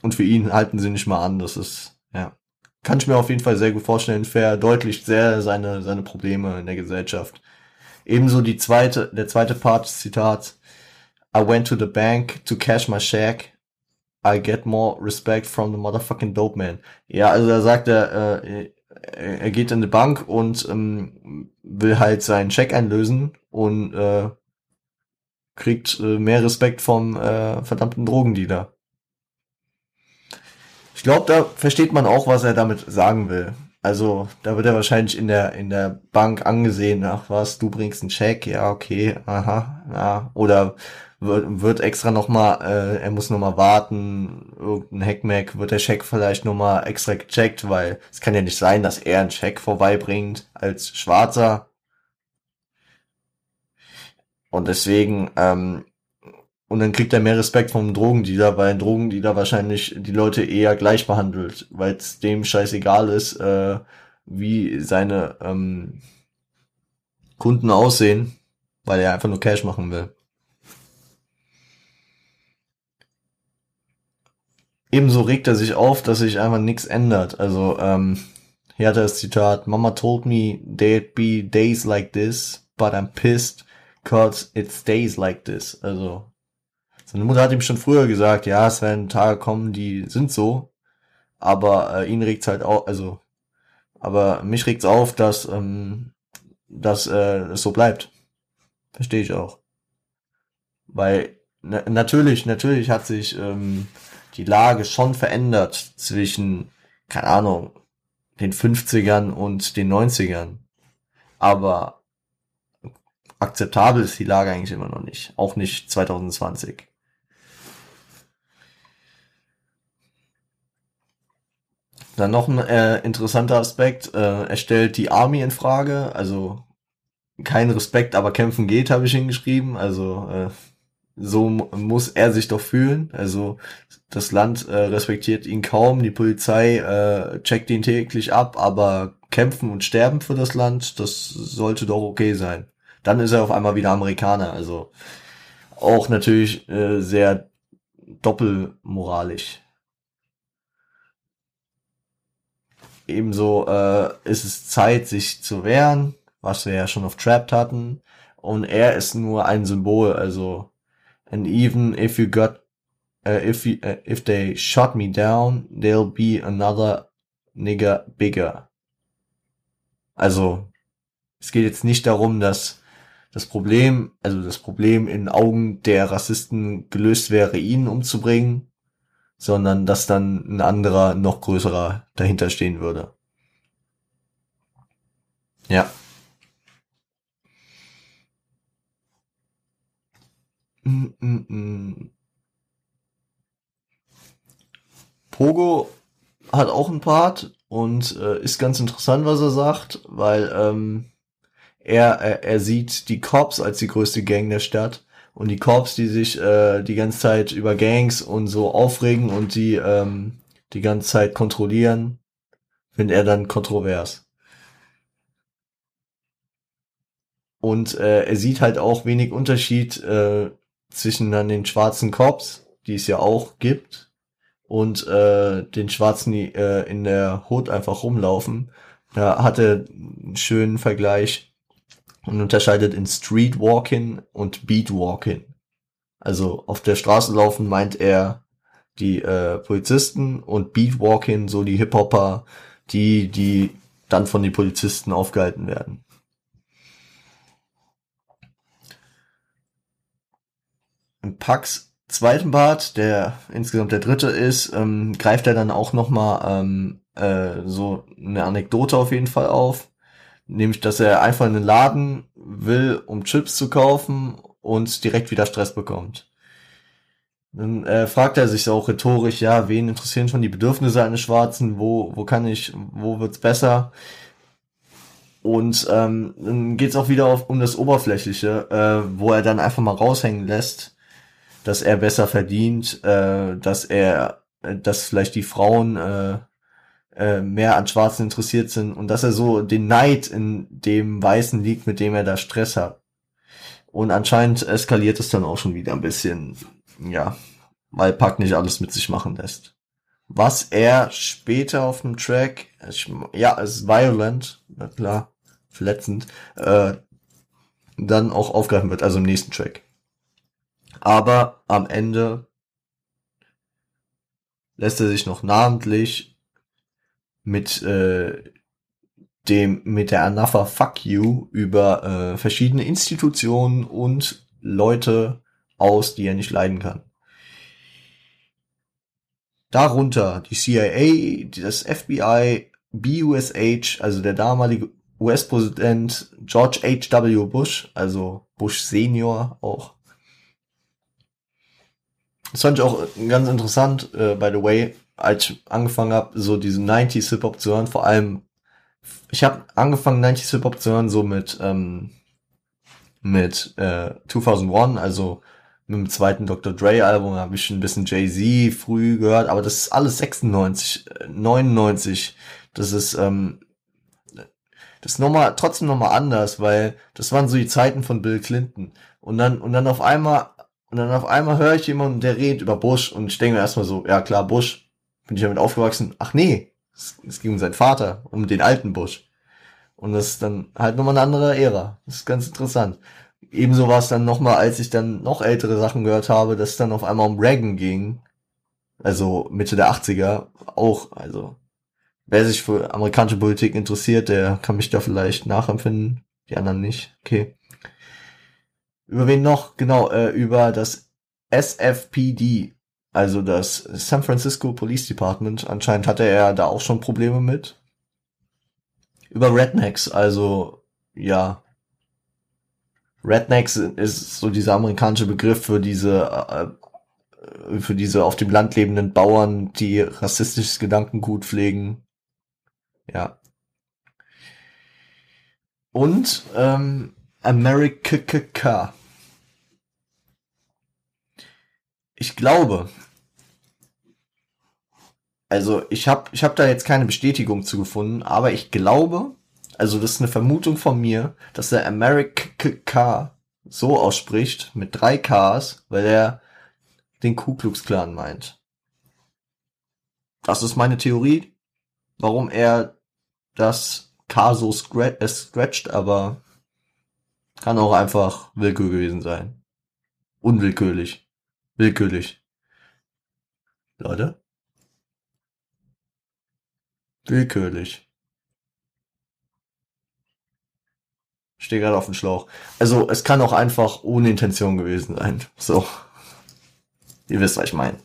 Und für ihn halten sie nicht mal an, das ist, ja. Kann ich mir auf jeden Fall sehr gut vorstellen, verdeutlicht sehr seine, seine Probleme in der Gesellschaft. Ebenso die zweite, der zweite Part des Zitats. I went to the bank to cash my check. I get more respect from the motherfucking dope man. Ja, also da sagt er, äh, er geht in die Bank und ähm, will halt seinen Scheck einlösen und äh, kriegt äh, mehr Respekt vom äh, verdammten Drogendealer. Ich glaube, da versteht man auch, was er damit sagen will. Also, da wird er wahrscheinlich in der, in der Bank angesehen, ach was, du bringst einen Check, ja, okay, aha, ja. Oder wird, wird extra nochmal, äh, er muss nochmal warten, irgendein Hackmack, wird der Check vielleicht nochmal extra gecheckt, weil es kann ja nicht sein, dass er einen Check vorbeibringt als Schwarzer. Und deswegen, ähm, und dann kriegt er mehr Respekt vom Drogendealer, weil ein Drogendealer wahrscheinlich die Leute eher gleich behandelt, weil es dem scheißegal ist, äh, wie seine ähm, Kunden aussehen, weil er einfach nur Cash machen will. Ebenso regt er sich auf, dass sich einfach nichts ändert. Also, ähm, hier hat er das Zitat, Mama told me there'd be days like this, but I'm pissed, cause it stays like this. Also, seine Mutter hat ihm schon früher gesagt, ja, es werden Tage kommen, die sind so, aber äh, ihn regt's halt auch, also, aber mich regt's auf, dass, ähm, dass äh, es so bleibt. Verstehe ich auch. Weil na, natürlich, natürlich hat sich ähm, die Lage schon verändert zwischen, keine Ahnung, den 50ern und den 90ern. Aber akzeptabel ist die Lage eigentlich immer noch nicht. Auch nicht 2020. Dann noch ein äh, interessanter Aspekt. Äh, er stellt die Army in Frage. Also kein Respekt, aber kämpfen geht, habe ich hingeschrieben. Also äh, so muss er sich doch fühlen. Also das Land äh, respektiert ihn kaum, die Polizei äh, checkt ihn täglich ab, aber kämpfen und sterben für das Land, das sollte doch okay sein. Dann ist er auf einmal wieder Amerikaner. Also auch natürlich äh, sehr doppelmoralisch. Ebenso äh, ist es Zeit, sich zu wehren, was wir ja schon auf Trapped hatten. Und er ist nur ein Symbol, also and even if you got uh, if you, uh, if they shot me down, there'll be another nigger bigger. Also es geht jetzt nicht darum, dass das Problem, also das Problem in Augen der Rassisten gelöst wäre, ihn umzubringen, sondern dass dann ein anderer, noch größerer dahinter stehen würde. Ja. Pogo hat auch einen Part und äh, ist ganz interessant, was er sagt, weil ähm, er, er, er sieht die Cops als die größte Gang der Stadt und die Cops, die sich äh, die ganze Zeit über Gangs und so aufregen und die ähm, die ganze Zeit kontrollieren, findet er dann kontrovers. Und äh, er sieht halt auch wenig Unterschied äh, zwischen dann den schwarzen Cops, die es ja auch gibt, und äh, den Schwarzen, die äh, in der Hood einfach rumlaufen. Da hat er einen schönen Vergleich und unterscheidet in Streetwalking und Beatwalking. Also auf der Straße laufen meint er die äh, Polizisten und Beatwalking so die Hip-Hopper, die, die dann von den Polizisten aufgehalten werden. Im Pax zweiten Part, der insgesamt der dritte ist, ähm, greift er dann auch nochmal ähm, äh, so eine Anekdote auf jeden Fall auf. Nämlich, dass er einfach in den Laden will, um Chips zu kaufen und direkt wieder Stress bekommt. Dann äh, fragt er sich auch rhetorisch, ja, wen interessieren schon die Bedürfnisse eines Schwarzen, wo, wo kann ich, wo wird's besser? Und ähm, dann geht's auch wieder auf, um das Oberflächliche, äh, wo er dann einfach mal raushängen lässt, dass er besser verdient, äh, dass er, äh, dass vielleicht die Frauen äh, äh, mehr an Schwarzen interessiert sind und dass er so den Neid in dem Weißen liegt, mit dem er da Stress hat. Und anscheinend eskaliert es dann auch schon wieder ein bisschen ja, weil Pack nicht alles mit sich machen lässt. Was er später auf dem Track, ich, ja, es ist violent, na klar, verletzend, äh, dann auch aufgreifen wird, also im nächsten Track. Aber am Ende lässt er sich noch namentlich mit äh, dem mit der Anafa Fuck You über äh, verschiedene Institutionen und Leute aus, die er nicht leiden kann. Darunter die CIA, das FBI, BUSH, also der damalige US-Präsident George H.W. Bush, also Bush Senior auch. Das fand ich auch ganz interessant, äh, by the way, als ich angefangen habe, so diesen 90s Hip-Hop zu hören, vor allem, ich habe angefangen 90s Hip-Hop zu hören, so mit, ähm, mit äh, 2001, also mit dem zweiten Dr. Dre Album habe ich ein bisschen Jay-Z früh gehört, aber das ist alles 96, 99. Das ist, ähm, das ist nochmal, trotzdem nochmal anders, weil das waren so die Zeiten von Bill Clinton. Und dann, und dann auf einmal, und dann auf einmal höre ich jemanden, der redet über Bush und ich denke mir erstmal so, ja klar, Bush, bin ich damit aufgewachsen. Ach nee, es, es ging um seinen Vater, um den alten Bush. Und das ist dann halt nochmal eine andere Ära. Das ist ganz interessant ebenso war es dann nochmal, als ich dann noch ältere Sachen gehört habe, dass es dann auf einmal um Reagan ging. Also Mitte der 80er auch, also wer sich für amerikanische Politik interessiert, der kann mich da vielleicht nachempfinden. Die anderen nicht. Okay. Über wen noch? Genau, äh, über das SFPD, also das San Francisco Police Department. Anscheinend hatte er da auch schon Probleme mit. Über Rednecks, also ja, Rednecks ist so dieser amerikanische Begriff für diese äh, für diese auf dem Land lebenden Bauern, die rassistisches Gedankengut pflegen. Ja. Und ähm, America. Ich glaube, also ich habe ich hab da jetzt keine Bestätigung zu gefunden, aber ich glaube, also das ist eine Vermutung von mir, dass der America so ausspricht, mit drei Ks, weil er den Ku Klux Klan meint. Das ist meine Theorie, warum er das K so äh, scratcht, aber kann auch einfach Willkür gewesen sein. Unwillkürlich. Willkürlich. Leute? Willkürlich. stehe gerade auf dem Schlauch. Also es kann auch einfach ohne Intention gewesen sein. So. Ihr wisst, was ich meine.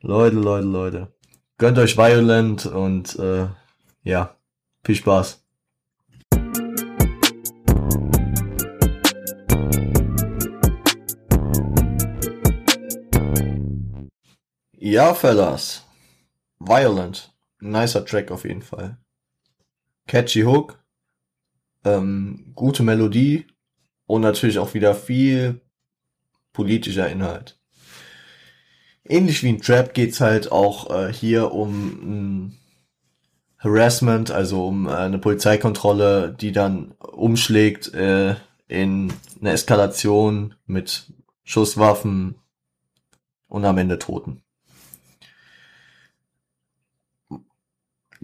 Leute, Leute, Leute. Gönnt euch Violent und äh, ja, viel Spaß. Ja, Fellas. Violent. Nicer Track auf jeden Fall. Catchy Hook. Ähm, gute Melodie. Und natürlich auch wieder viel politischer Inhalt. Ähnlich wie in Trap geht's halt auch äh, hier um ein Harassment, also um äh, eine Polizeikontrolle, die dann umschlägt äh, in eine Eskalation mit Schusswaffen und am Ende Toten.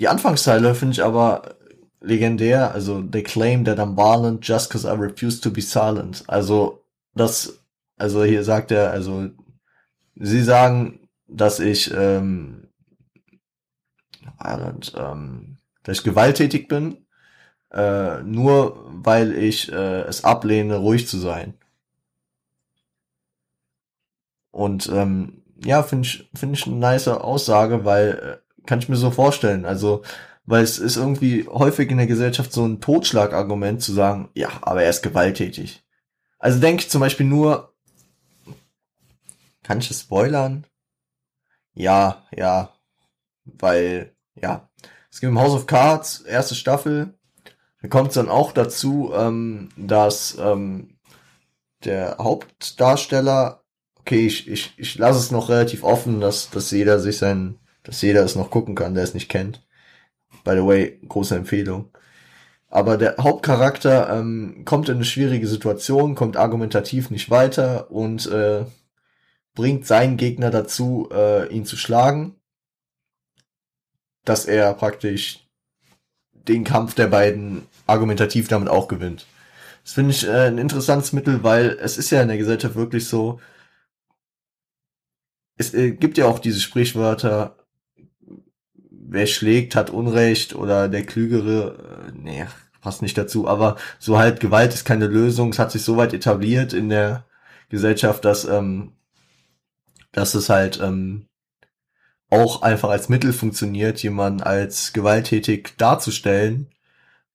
Die Anfangsteile finde ich aber legendär, also they claim that I'm violent just cause I refuse to be silent. Also das, also hier sagt er, also sie sagen, dass ich ähm, violent, ähm, dass ich gewalttätig bin, äh, nur weil ich äh, es ablehne, ruhig zu sein. Und ähm, ja, finde ich, finde ich eine nice Aussage, weil äh, kann ich mir so vorstellen. Also, weil es ist irgendwie häufig in der Gesellschaft so ein Totschlagargument zu sagen, ja, aber er ist gewalttätig. Also denke ich zum Beispiel nur, kann ich es spoilern? Ja, ja, weil, ja, es gibt im House of Cards, erste Staffel, da kommt es dann auch dazu, ähm, dass ähm, der Hauptdarsteller, okay, ich, ich, ich lasse es noch relativ offen, dass, dass jeder sich sein, dass jeder es noch gucken kann, der es nicht kennt. By the way, große Empfehlung. Aber der Hauptcharakter ähm, kommt in eine schwierige Situation, kommt argumentativ nicht weiter und äh, bringt seinen Gegner dazu, äh, ihn zu schlagen, dass er praktisch den Kampf der beiden argumentativ damit auch gewinnt. Das finde ich äh, ein interessantes Mittel, weil es ist ja in der Gesellschaft wirklich so, es äh, gibt ja auch diese Sprichwörter, wer schlägt, hat Unrecht oder der Klügere, äh, nee, passt nicht dazu, aber so halt Gewalt ist keine Lösung, es hat sich so weit etabliert in der Gesellschaft, dass, ähm, dass es halt ähm, auch einfach als Mittel funktioniert, jemanden als gewalttätig darzustellen,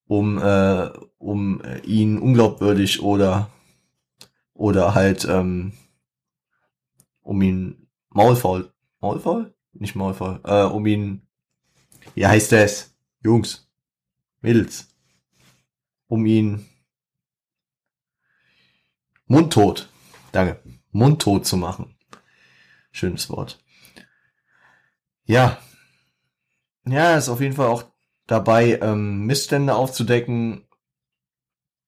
um, äh, um ihn unglaubwürdig oder oder halt ähm, um ihn maulfaul, maulfaul? Nicht maulfaul, äh, um ihn, wie heißt das? Jungs, Mädels, um ihn mundtot, danke, mundtot zu machen. Schönes Wort. Ja. Ja, ist auf jeden Fall auch dabei, ähm, Missstände aufzudecken.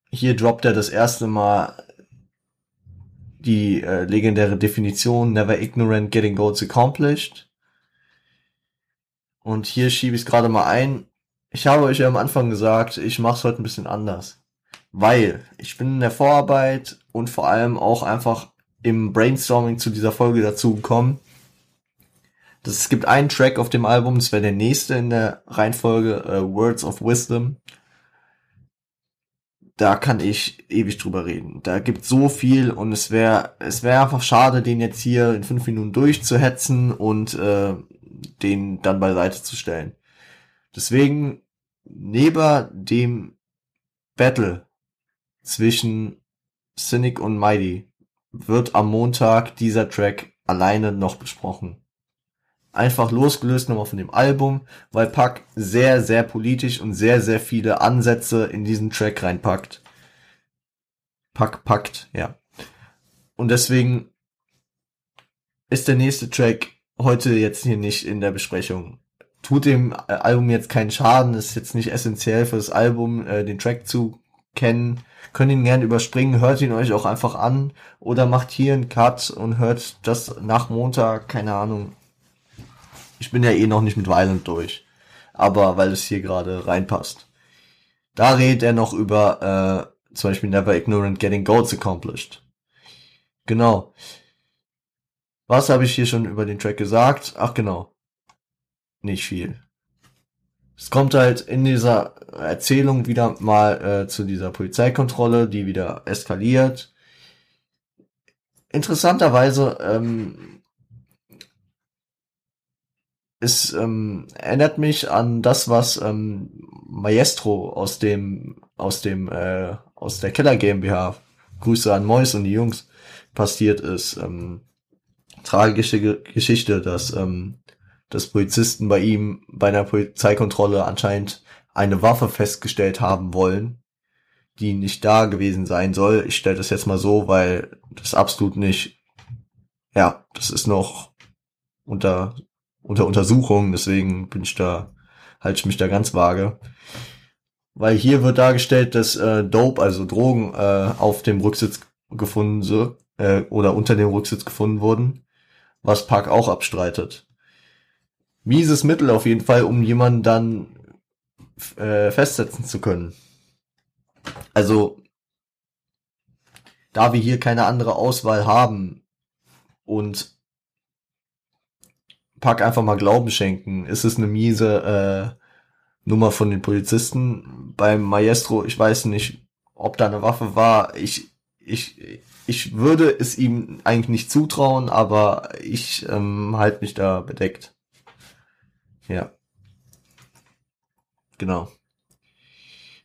Hier droppt er das erste Mal die äh, legendäre Definition Never ignorant getting goals accomplished. Und hier schiebe ich es gerade mal ein. Ich habe euch ja am Anfang gesagt, ich mache es heute ein bisschen anders. Weil ich bin in der Vorarbeit und vor allem auch einfach im Brainstorming zu dieser Folge dazu gekommen, das, es gibt einen Track auf dem Album, das wäre der nächste in der Reihenfolge, uh, Words of Wisdom. Da kann ich ewig drüber reden. Da gibt so viel und es wäre es wäre einfach schade, den jetzt hier in fünf Minuten durchzuhetzen und äh, den dann beiseite zu stellen. Deswegen neben dem Battle zwischen Cynic und Mighty wird am Montag dieser Track alleine noch besprochen einfach losgelöst nochmal von dem Album, weil Pack sehr, sehr politisch und sehr, sehr viele Ansätze in diesen Track reinpackt. Pack packt, ja. Und deswegen ist der nächste Track heute jetzt hier nicht in der Besprechung. Tut dem Album jetzt keinen Schaden, ist jetzt nicht essentiell für das Album, äh, den Track zu kennen. Könnt ihn gern überspringen, hört ihn euch auch einfach an oder macht hier einen Cut und hört das nach Montag, keine Ahnung, ich bin ja eh noch nicht mit Violent durch. Aber weil es hier gerade reinpasst. Da redet er noch über äh, zum Beispiel Never Ignorant Getting Goals Accomplished. Genau. Was habe ich hier schon über den Track gesagt? Ach genau. Nicht viel. Es kommt halt in dieser Erzählung wieder mal äh, zu dieser Polizeikontrolle, die wieder eskaliert. Interessanterweise ähm, es ähm, erinnert mich an das, was ähm, Maestro aus dem aus dem äh, aus der Keller GmbH Grüße an Mois und die Jungs passiert ist. Ähm, tragische Geschichte, dass, ähm, dass Polizisten bei ihm bei einer Polizeikontrolle anscheinend eine Waffe festgestellt haben wollen, die nicht da gewesen sein soll. Ich stelle das jetzt mal so, weil das absolut nicht, ja, das ist noch unter, unter Untersuchung, deswegen bin ich da, halte ich mich da ganz vage. Weil hier wird dargestellt, dass äh, Dope, also Drogen, äh, auf dem Rücksitz gefunden so, äh, oder unter dem Rücksitz gefunden wurden, was Park auch abstreitet. Mieses Mittel auf jeden Fall, um jemanden dann äh, festsetzen zu können. Also, da wir hier keine andere Auswahl haben und Pack einfach mal Glauben schenken, ist es eine miese äh, Nummer von den Polizisten. Beim Maestro, ich weiß nicht, ob da eine Waffe war. Ich, ich, ich würde es ihm eigentlich nicht zutrauen, aber ich ähm, halte mich da bedeckt. Ja. Genau.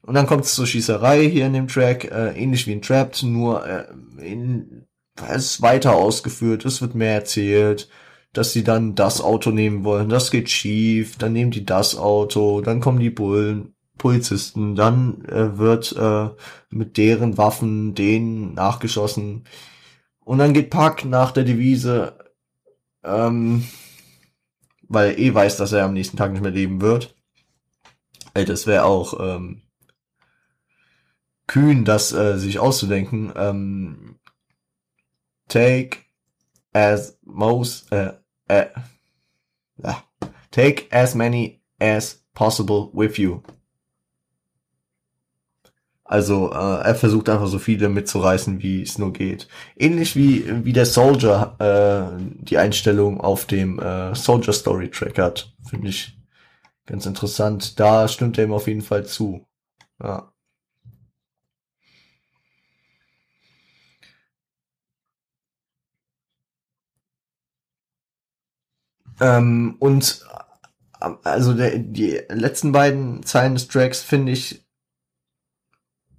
Und dann kommt es zur Schießerei hier in dem Track, äh, ähnlich wie in Trapped, nur äh, in, es ist weiter ausgeführt, es wird mehr erzählt, dass sie dann das Auto nehmen wollen, das geht schief, dann nehmen die das Auto, dann kommen die Bullen, Polizisten, dann äh, wird äh, mit deren Waffen denen nachgeschossen und dann geht Pack nach der Devise, ähm, weil er eh weiß, dass er am nächsten Tag nicht mehr leben wird. Ey, das wäre auch ähm, kühn, das äh, sich auszudenken. Ähm, take as most, äh, äh, take as many as possible with you. Also äh, er versucht einfach so viele mitzureißen, wie es nur geht. Ähnlich wie wie der Soldier äh, die Einstellung auf dem äh, Soldier Story Track hat, finde ich ganz interessant. Da stimmt er ihm auf jeden Fall zu. Ja. Ähm, und äh, also der, die letzten beiden Zeilen des Tracks finde ich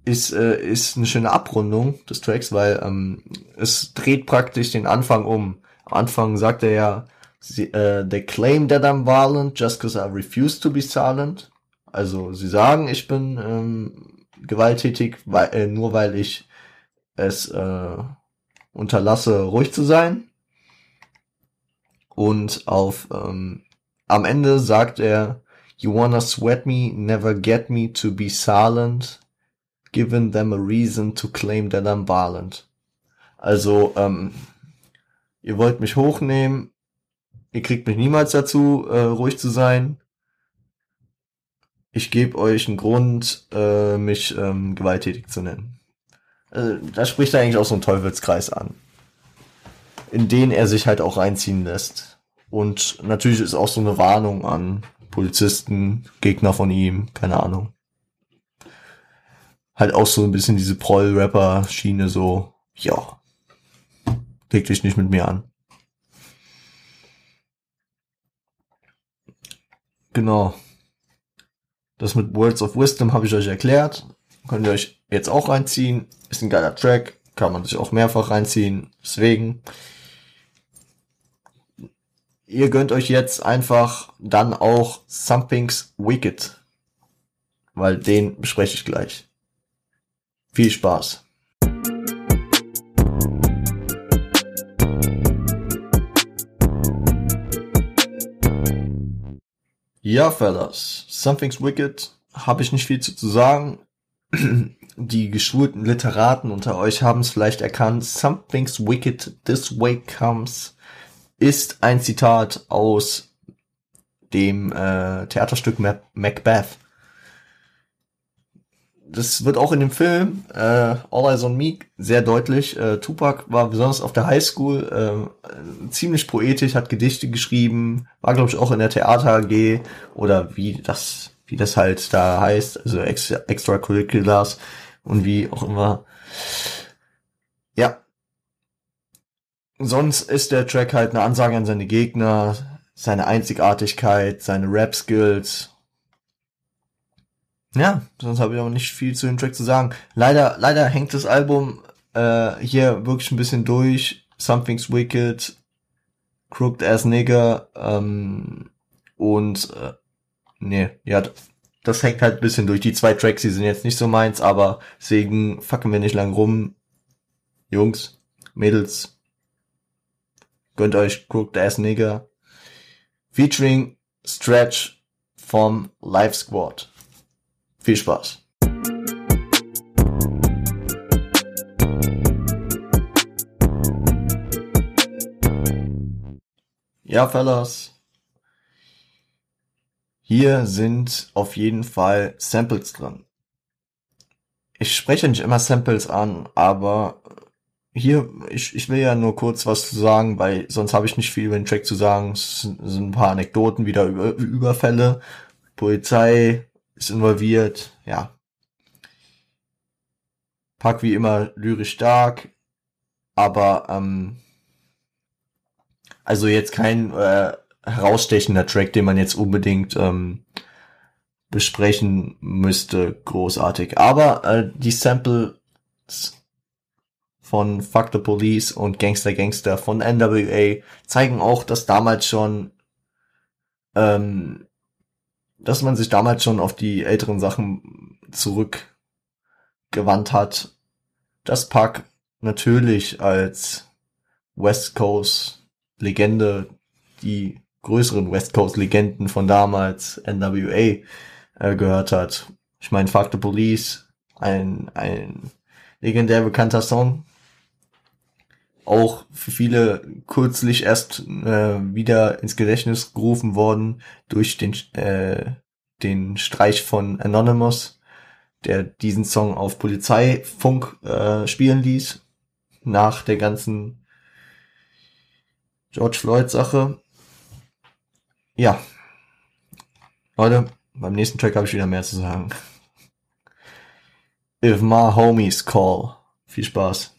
ist äh, ist eine schöne Abrundung des Tracks, weil ähm, es dreht praktisch den Anfang um. Am Anfang sagt er ja, sie, äh, they claim that I'm violent just because I refuse to be silent. Also sie sagen, ich bin ähm, gewalttätig, weil, äh, nur weil ich es äh, unterlasse, ruhig zu sein. Und auf ähm, am Ende sagt er, You wanna sweat me, never get me to be silent, given them a reason to claim that I'm violent. Also, ähm, ihr wollt mich hochnehmen, ihr kriegt mich niemals dazu, äh, ruhig zu sein. Ich gebe euch einen Grund, äh, mich ähm, gewalttätig zu nennen. Also, da spricht er eigentlich auch so einen Teufelskreis an in den er sich halt auch reinziehen lässt. Und natürlich ist auch so eine Warnung an Polizisten, Gegner von ihm, keine Ahnung. Halt auch so ein bisschen diese Proll-Rapper-Schiene so, ja, leg dich nicht mit mir an. Genau. Das mit Words of Wisdom habe ich euch erklärt. Könnt ihr euch jetzt auch reinziehen. Ist ein geiler Track. Kann man sich auch mehrfach reinziehen. Deswegen ihr gönnt euch jetzt einfach dann auch Something's Wicked. Weil den bespreche ich gleich. Viel Spaß. Ja, Fellas, Something's Wicked habe ich nicht viel zu, zu sagen. Die geschulten Literaten unter euch haben es vielleicht erkannt. Something's Wicked, this way comes ist ein Zitat aus dem äh, Theaterstück Macbeth. Das wird auch in dem Film äh, All Eyes on Me sehr deutlich. Äh, Tupac war besonders auf der Highschool äh, ziemlich poetisch, hat Gedichte geschrieben, war glaube ich auch in der Theater AG oder wie das wie das halt da heißt, also extra, extracurriculars und wie auch immer. Ja, sonst ist der Track halt eine Ansage an seine Gegner, seine Einzigartigkeit, seine Rap-Skills. Ja, sonst habe ich aber nicht viel zu dem Track zu sagen. Leider, leider hängt das Album äh, hier wirklich ein bisschen durch. Something's Wicked Crooked Ass Nigger ähm, und äh, nee, ja, das hängt halt ein bisschen durch. Die zwei Tracks, die sind jetzt nicht so meins, aber deswegen fucken wir nicht lang rum. Jungs, Mädels, gönnt euch Crooked Ass Nigger. Featuring Stretch vom Live Squad. Viel Spaß. Ja, Fellas. Hier sind auf jeden Fall Samples drin. Ich spreche nicht immer Samples an, aber hier, ich, ich will ja nur kurz was zu sagen, weil sonst habe ich nicht viel über den Track zu sagen. Es sind, ein paar Anekdoten wieder über Überfälle. Polizei ist involviert, ja. Pack wie immer lyrisch stark, aber ähm, also jetzt kein äh, herausstechender Track, den man jetzt unbedingt ähm, besprechen müsste, großartig. Aber äh, die Samples von Fuck the Police und Gangster Gangster von NWA zeigen auch, dass damals schon, ähm, dass man sich damals schon auf die älteren Sachen zurückgewandt hat. Das Pack natürlich als West Coast Legende die größeren West Coast Legenden von damals, NWA, äh, gehört hat. Ich meine, Fuck the Police, ein, ein legendär bekannter Song. Auch für viele kürzlich erst äh, wieder ins Gedächtnis gerufen worden durch den, äh, den Streich von Anonymous, der diesen Song auf Polizeifunk äh, spielen ließ, nach der ganzen George Floyd Sache. Ja. Leute, beim nächsten Track habe ich wieder mehr zu sagen. If my homies call. Viel Spaß.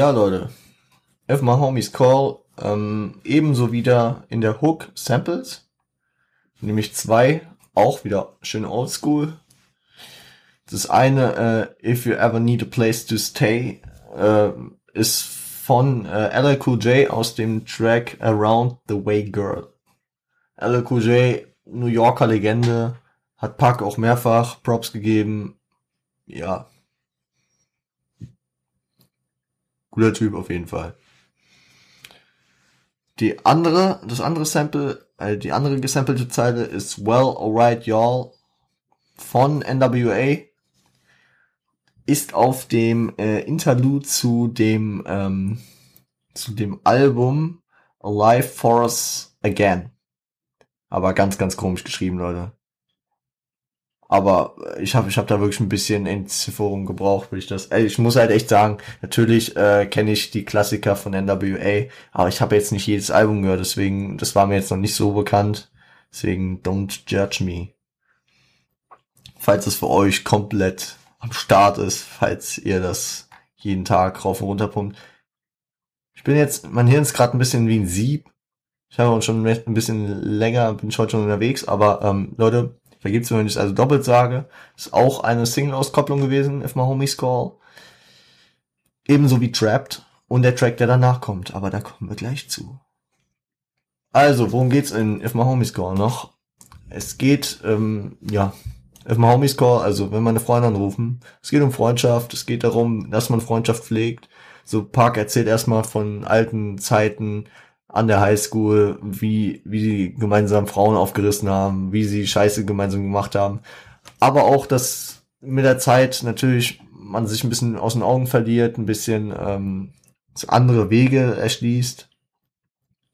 Ja, Leute. If my homies call. Ähm, ebenso wieder in der Hook Samples. Nämlich zwei. Auch wieder schön oldschool. Das eine, äh, If You Ever Need a Place to Stay, äh, ist von äh, LL Cool J aus dem Track Around the Way Girl. LL Cool J, New Yorker Legende, hat Pack auch mehrfach Props gegeben. Ja. Guter Typ auf jeden Fall. Die andere, das andere Sample, äh, die andere gesampelte Zeile ist Well Alright Y'all von NWA ist auf dem äh, Interlude zu dem ähm, zu dem Album Alive for Us Again. Aber ganz, ganz komisch geschrieben, Leute. Aber ich habe ich hab da wirklich ein bisschen Entzifferung gebraucht, will ich das. Ey, ich muss halt echt sagen, natürlich äh, kenne ich die Klassiker von NWA, aber ich habe jetzt nicht jedes Album gehört, deswegen, das war mir jetzt noch nicht so bekannt. Deswegen don't judge me. Falls es für euch komplett am Start ist, falls ihr das jeden Tag rauf und runter pumpt. Ich bin jetzt, mein Hirn ist gerade ein bisschen wie ein Sieb. Ich habe schon ein bisschen länger, bin ich heute schon unterwegs, aber ähm, Leute, vergibt's mir, wenn ich es also doppelt sage. Ist auch eine Single-Auskopplung gewesen, If My Homies Call. Ebenso wie Trapped und der Track, der danach kommt, aber da kommen wir gleich zu. Also, worum geht's in If My Homies Call noch? Es geht, ähm, ja, If my homies call, also wenn meine Freunde anrufen, es geht um Freundschaft, es geht darum, dass man Freundschaft pflegt. So Park erzählt erstmal von alten Zeiten an der Highschool, wie, wie sie gemeinsam Frauen aufgerissen haben, wie sie Scheiße gemeinsam gemacht haben. Aber auch, dass mit der Zeit natürlich man sich ein bisschen aus den Augen verliert, ein bisschen ähm, andere Wege erschließt.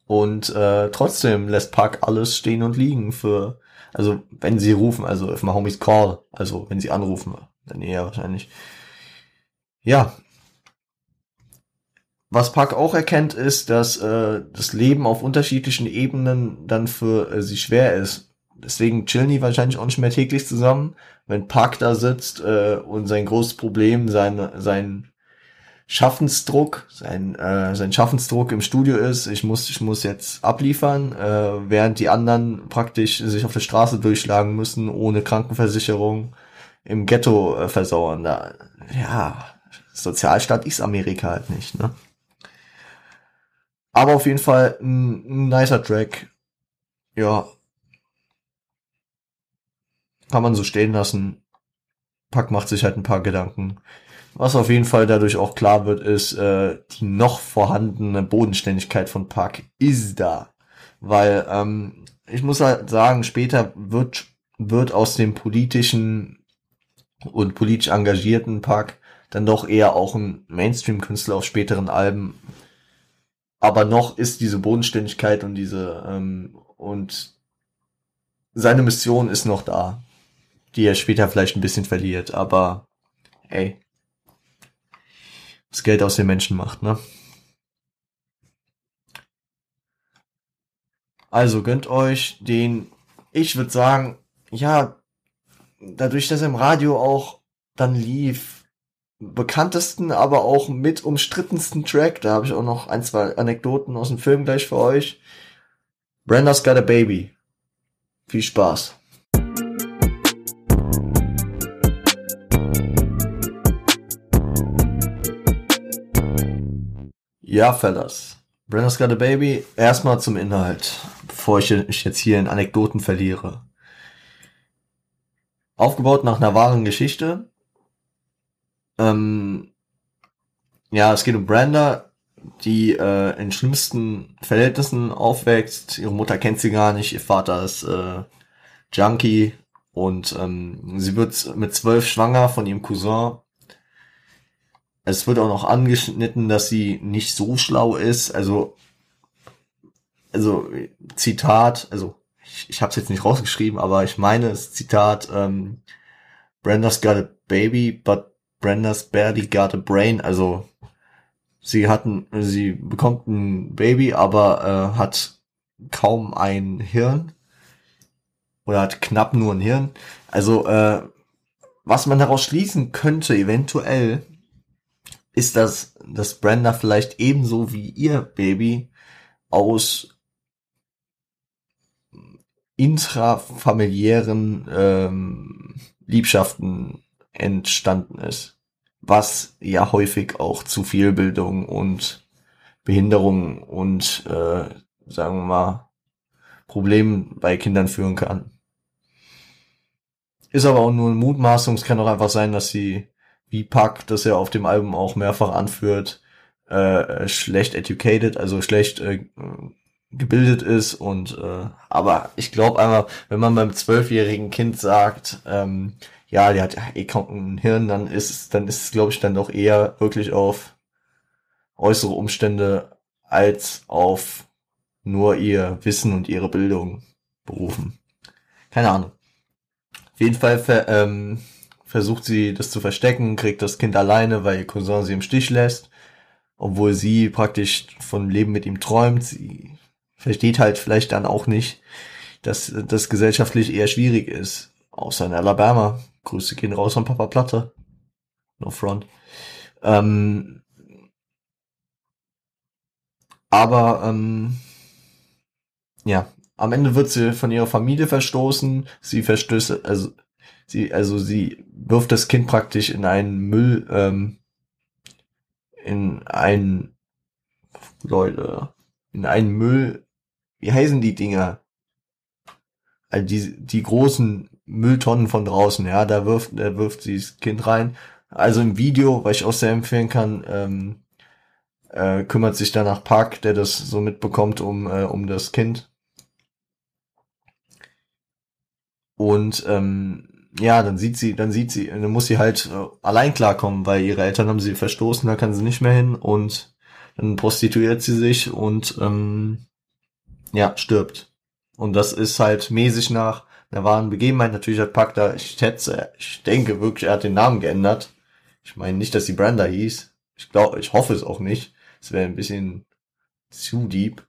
Und äh, trotzdem lässt Park alles stehen und liegen für also wenn sie rufen, also if my homies call, also wenn sie anrufen, dann eher wahrscheinlich. Ja. Was Park auch erkennt, ist, dass äh, das Leben auf unterschiedlichen Ebenen dann für äh, sie schwer ist. Deswegen chillen die wahrscheinlich auch nicht mehr täglich zusammen. Wenn Park da sitzt äh, und sein großes Problem, sein, sein Schaffensdruck, sein, äh, sein Schaffensdruck im Studio ist, ich muss, ich muss jetzt abliefern, äh, während die anderen praktisch sich auf der Straße durchschlagen müssen, ohne Krankenversicherung, im Ghetto äh, versauern. Da, ja, Sozialstaat ist Amerika halt nicht, ne? Aber auf jeden Fall ein, ein nicer Track. Ja. Kann man so stehen lassen. Pack macht sich halt ein paar Gedanken. Was auf jeden Fall dadurch auch klar wird, ist, äh, die noch vorhandene Bodenständigkeit von Park ist da. Weil, ähm, ich muss halt sagen, später wird, wird aus dem politischen und politisch engagierten Park dann doch eher auch ein Mainstream-Künstler auf späteren Alben. Aber noch ist diese Bodenständigkeit und diese ähm, und seine Mission ist noch da, die er später vielleicht ein bisschen verliert. Aber ey, das Geld aus den Menschen macht, ne? Also gönnt euch den, ich würde sagen, ja, dadurch, dass er im Radio auch dann lief, bekanntesten, aber auch mit umstrittensten Track, da habe ich auch noch ein, zwei Anekdoten aus dem Film gleich für euch. Brenda's Got a Baby. Viel Spaß. Ja, Fellas. Brenda's Got a Baby. Erstmal zum Inhalt, bevor ich mich jetzt hier in Anekdoten verliere. Aufgebaut nach einer wahren Geschichte. Ähm, ja, es geht um Brenda, die äh, in schlimmsten Verhältnissen aufwächst. Ihre Mutter kennt sie gar nicht, ihr Vater ist äh, Junkie und ähm, sie wird mit zwölf schwanger von ihrem Cousin es wird auch noch angeschnitten, dass sie nicht so schlau ist. Also, also Zitat, also ich, ich habe es jetzt nicht rausgeschrieben, aber ich meine Zitat, ähm, Brenda's got a baby, but Brenda's barely got a brain. Also sie hatten, sie bekommt ein Baby, aber äh, hat kaum ein Hirn oder hat knapp nur ein Hirn. Also äh, was man daraus schließen könnte, eventuell, ist das, dass Brenda vielleicht ebenso wie ihr Baby aus intrafamiliären ähm, Liebschaften entstanden ist, was ja häufig auch zu Fehlbildung und Behinderung und äh, sagen wir mal Problemen bei Kindern führen kann. Ist aber auch nur ein Mutmaßung. Es kann auch einfach sein, dass sie wie Pack, das er auf dem Album auch mehrfach anführt, äh, schlecht educated, also schlecht äh, gebildet ist und äh, aber ich glaube einfach, wenn man beim zwölfjährigen Kind sagt, ähm, ja, der hat eh kaum ein Hirn, dann ist es, dann ist es, glaube ich, dann doch eher wirklich auf äußere Umstände als auf nur ihr Wissen und ihre Bildung berufen. Keine Ahnung. Auf jeden Fall ähm, versucht sie das zu verstecken, kriegt das Kind alleine, weil ihr Cousin sie im Stich lässt, obwohl sie praktisch vom Leben mit ihm träumt. Sie versteht halt vielleicht dann auch nicht, dass das gesellschaftlich eher schwierig ist. Außer in Alabama. Grüße gehen raus an Papa Platte. No front. Ähm, aber ähm, ja, am Ende wird sie von ihrer Familie verstoßen. Sie verstößt, also sie, also sie wirft das Kind praktisch in einen Müll, ähm, in einen, Leute, in einen Müll, wie heißen die Dinger? Also die, die großen Mülltonnen von draußen, ja, da wirft, da wirft sie das Kind rein. Also im Video, was ich auch sehr empfehlen kann, ähm, äh, kümmert sich danach Park, der das so mitbekommt, um, äh, um das Kind. Und ähm, ja, dann sieht sie, dann sieht sie, dann muss sie halt äh, allein klarkommen, weil ihre Eltern haben sie verstoßen, da kann sie nicht mehr hin und dann prostituiert sie sich und ähm, ja, stirbt. Und das ist halt mäßig nach einer wahren Begebenheit. Natürlich hat Pack da, ich schätze, ich denke wirklich, er hat den Namen geändert. Ich meine nicht, dass sie Brenda hieß. Ich glaube, ich hoffe es auch nicht. Es wäre ein bisschen zu deep.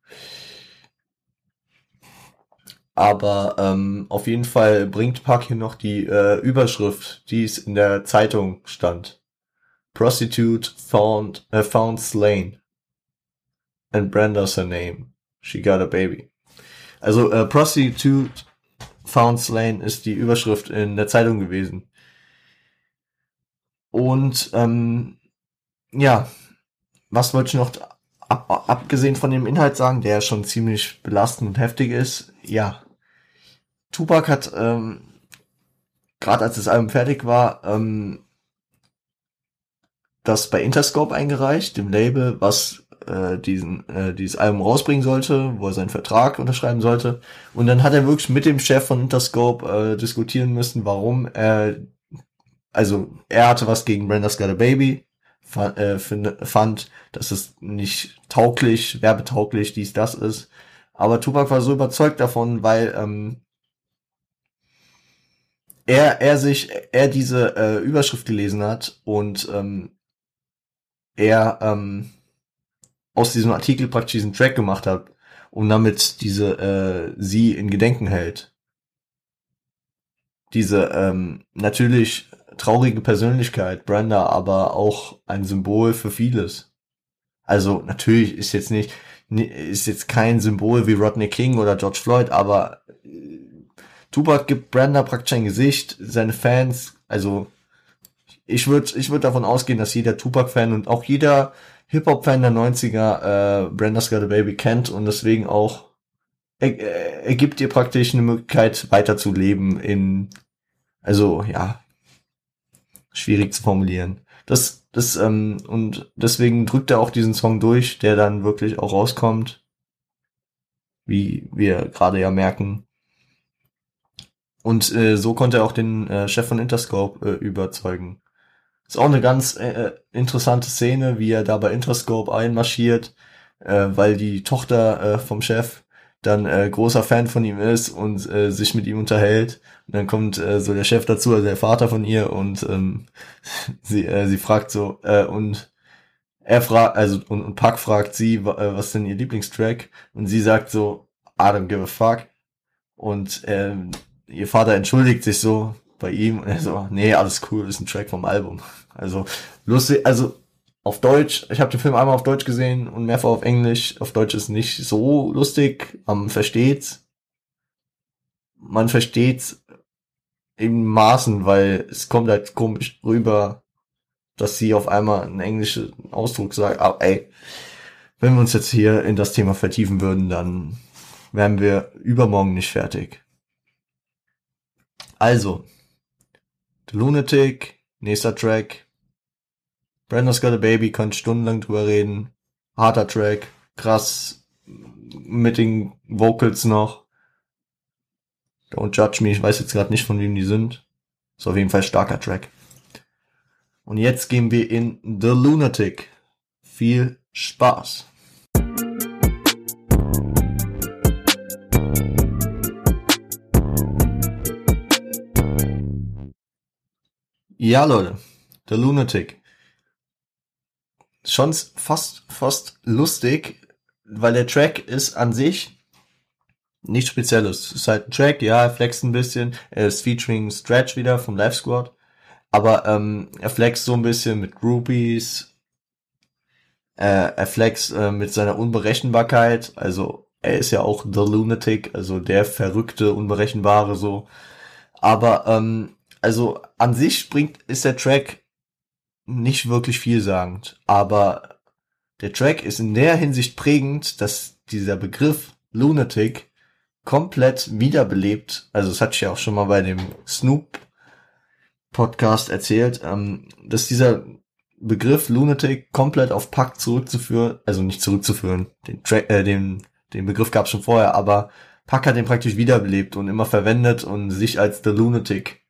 Aber ähm, auf jeden Fall bringt Park hier noch die äh, Überschrift, die es in der Zeitung stand. Prostitute found, uh, found slain. And Brenda's her name. She got a baby. Also äh, Prostitute found slain ist die Überschrift in der Zeitung gewesen. Und ähm, ja, was wollte ich noch ab, abgesehen von dem Inhalt sagen, der schon ziemlich belastend und heftig ist? Ja, Tupac hat ähm, gerade als das Album fertig war, ähm, das bei Interscope eingereicht, dem Label, was äh, diesen äh, dieses Album rausbringen sollte, wo er seinen Vertrag unterschreiben sollte. Und dann hat er wirklich mit dem Chef von Interscope äh, diskutieren müssen, warum er also er hatte was gegen Brenda's Got a Baby, fand, äh, fand, dass es nicht tauglich, werbetauglich dies, das ist. Aber Tupac war so überzeugt davon, weil ähm, er, er sich, er diese äh, Überschrift gelesen hat und ähm, er ähm, aus diesem Artikel praktisch diesen Track gemacht hat und damit diese äh, sie in Gedenken hält. Diese ähm, natürlich traurige Persönlichkeit, Brenda, aber auch ein Symbol für vieles. Also natürlich ist jetzt nicht ist jetzt kein Symbol wie Rodney King oder George Floyd, aber äh, Tupac gibt Brenda praktisch ein Gesicht, seine Fans, also ich würde ich würd davon ausgehen, dass jeder Tupac-Fan und auch jeder Hip-Hop-Fan der 90er äh, Brenda's Got a Baby kennt und deswegen auch er, er gibt dir praktisch eine Möglichkeit weiterzuleben in also ja schwierig zu formulieren. Das das ähm, und deswegen drückt er auch diesen Song durch, der dann wirklich auch rauskommt, wie wir gerade ja merken. Und äh, so konnte er auch den äh, Chef von Interscope äh, überzeugen. Ist auch eine ganz äh, äh, interessante Szene, wie er da bei Interscope einmarschiert, äh, weil die Tochter äh, vom Chef dann äh, großer Fan von ihm ist und äh, sich mit ihm unterhält. Und dann kommt äh, so der Chef dazu, also der Vater von ihr, und ähm, sie, äh, sie fragt so, äh, und er fragt, also und, und Puck fragt sie, äh, was denn ihr Lieblingstrack? Und sie sagt so, I don't give a fuck. Und ähm, ihr Vater entschuldigt sich so bei ihm und er so, nee, alles cool, ist ein Track vom Album. Also lustig, also auf Deutsch, ich habe den Film einmal auf Deutsch gesehen und mehrfach auf Englisch. Auf Deutsch ist nicht so lustig, man versteht's. Man versteht's in Maßen, weil es kommt halt komisch rüber, dass sie auf einmal einen englischen Ausdruck sagt. Aber ey, wenn wir uns jetzt hier in das Thema vertiefen würden, dann wären wir übermorgen nicht fertig. Also, The Lunatic, nächster Track. Brandon's Got a Baby, kann stundenlang drüber reden. Harter Track, krass, mit den Vocals noch. Don't judge me, ich weiß jetzt gerade nicht, von wem die sind. Ist auf jeden Fall starker Track. Und jetzt gehen wir in The Lunatic. Viel Spaß. Ja, Leute, The Lunatic. Schon fast, fast lustig, weil der Track ist an sich nichts Spezielles. Es ist halt ein Track, ja, er flext ein bisschen, er ist featuring Stretch wieder vom Live Squad, aber ähm, er flext so ein bisschen mit Groupies, äh, er flext äh, mit seiner Unberechenbarkeit, also er ist ja auch The Lunatic, also der verrückte, unberechenbare so. Aber ähm, also an sich bringt, ist der Track nicht wirklich vielsagend, aber der Track ist in der Hinsicht prägend, dass dieser Begriff Lunatic komplett wiederbelebt. Also das hatte ich ja auch schon mal bei dem Snoop Podcast erzählt, ähm, dass dieser Begriff Lunatic komplett auf Pack zurückzuführen, also nicht zurückzuführen, den Track, äh, den, den Begriff gab es schon vorher, aber Pack hat den praktisch wiederbelebt und immer verwendet und sich als The Lunatic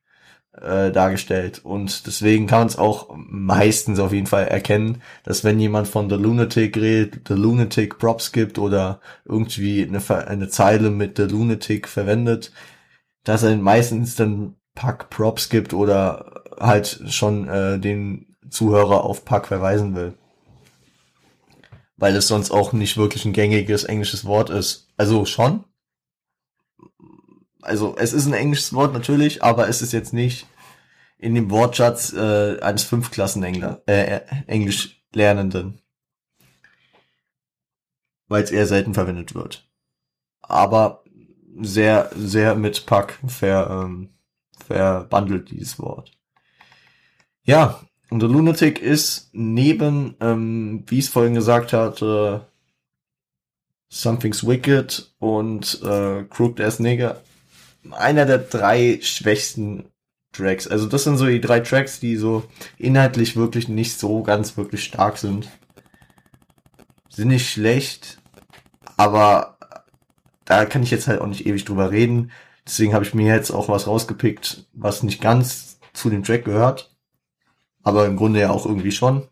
äh, dargestellt. Und deswegen kann man es auch meistens auf jeden Fall erkennen, dass wenn jemand von The Lunatic redet, The Lunatic Props gibt oder irgendwie eine, eine Zeile mit The Lunatic verwendet, dass er meistens dann Pack Props gibt oder halt schon äh, den Zuhörer auf Pack verweisen will. Weil es sonst auch nicht wirklich ein gängiges englisches Wort ist. Also schon, also es ist ein englisches Wort natürlich, aber es ist jetzt nicht in dem Wortschatz äh, eines Fünfklassen-Engler, äh, Englisch-Lernenden. Weil es eher selten verwendet wird. Aber sehr, sehr mit Pack ver, ähm, verbandelt dieses Wort. Ja, Und The Lunatic ist neben, ähm, wie es vorhin gesagt hatte, Something's Wicked und äh, Crooked Ass Nigger einer der drei schwächsten Tracks. Also das sind so die drei Tracks, die so inhaltlich wirklich nicht so ganz wirklich stark sind. Sind nicht schlecht, aber da kann ich jetzt halt auch nicht ewig drüber reden. Deswegen habe ich mir jetzt auch was rausgepickt, was nicht ganz zu dem Track gehört. Aber im Grunde ja auch irgendwie schon.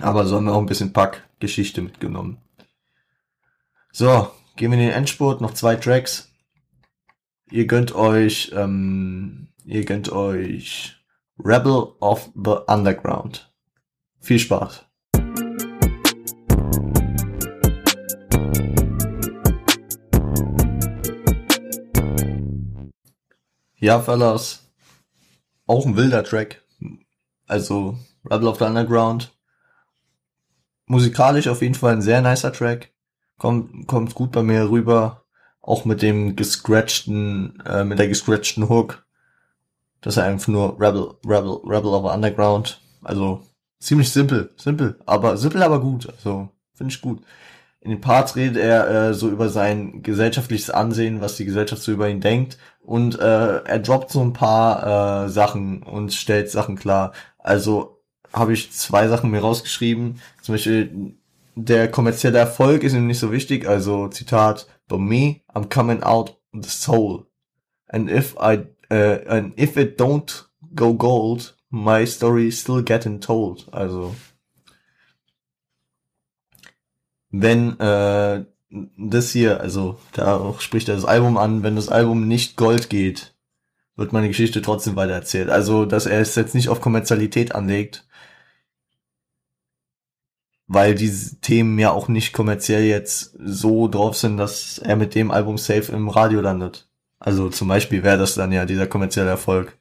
Aber so haben wir auch ein bisschen Pack-Geschichte mitgenommen. So, gehen wir in den Endspurt, noch zwei Tracks. Ihr gönnt euch, ähm, ihr gönnt euch Rebel of the Underground. Viel Spaß. Ja, Fellas. Auch ein wilder Track. Also, Rebel of the Underground. Musikalisch auf jeden Fall ein sehr nicer Track. Kommt, kommt gut bei mir rüber. Auch mit dem gescratchten, äh, mit der gescratchten Hook. Das ist einfach nur Rebel, Rebel, Rebel of Underground. Also, ziemlich simpel, simpel, aber simpel, aber gut. Also, finde ich gut. In den Parts redet er äh, so über sein gesellschaftliches Ansehen, was die Gesellschaft so über ihn denkt. Und äh, er droppt so ein paar äh, Sachen und stellt Sachen klar. Also habe ich zwei Sachen mir rausgeschrieben. Zum Beispiel, der kommerzielle Erfolg ist ihm nicht so wichtig. Also Zitat, But me, I'm coming out the soul. And if I uh, and if it don't go gold, my story is still getting told. Also wenn äh, das hier, also da spricht er das Album an, wenn das Album nicht Gold geht, wird meine Geschichte trotzdem weiter erzählt. Also, dass er es jetzt nicht auf Kommerzialität anlegt, weil diese Themen ja auch nicht kommerziell jetzt so drauf sind, dass er mit dem Album safe im Radio landet. Also zum Beispiel wäre das dann ja dieser kommerzielle Erfolg.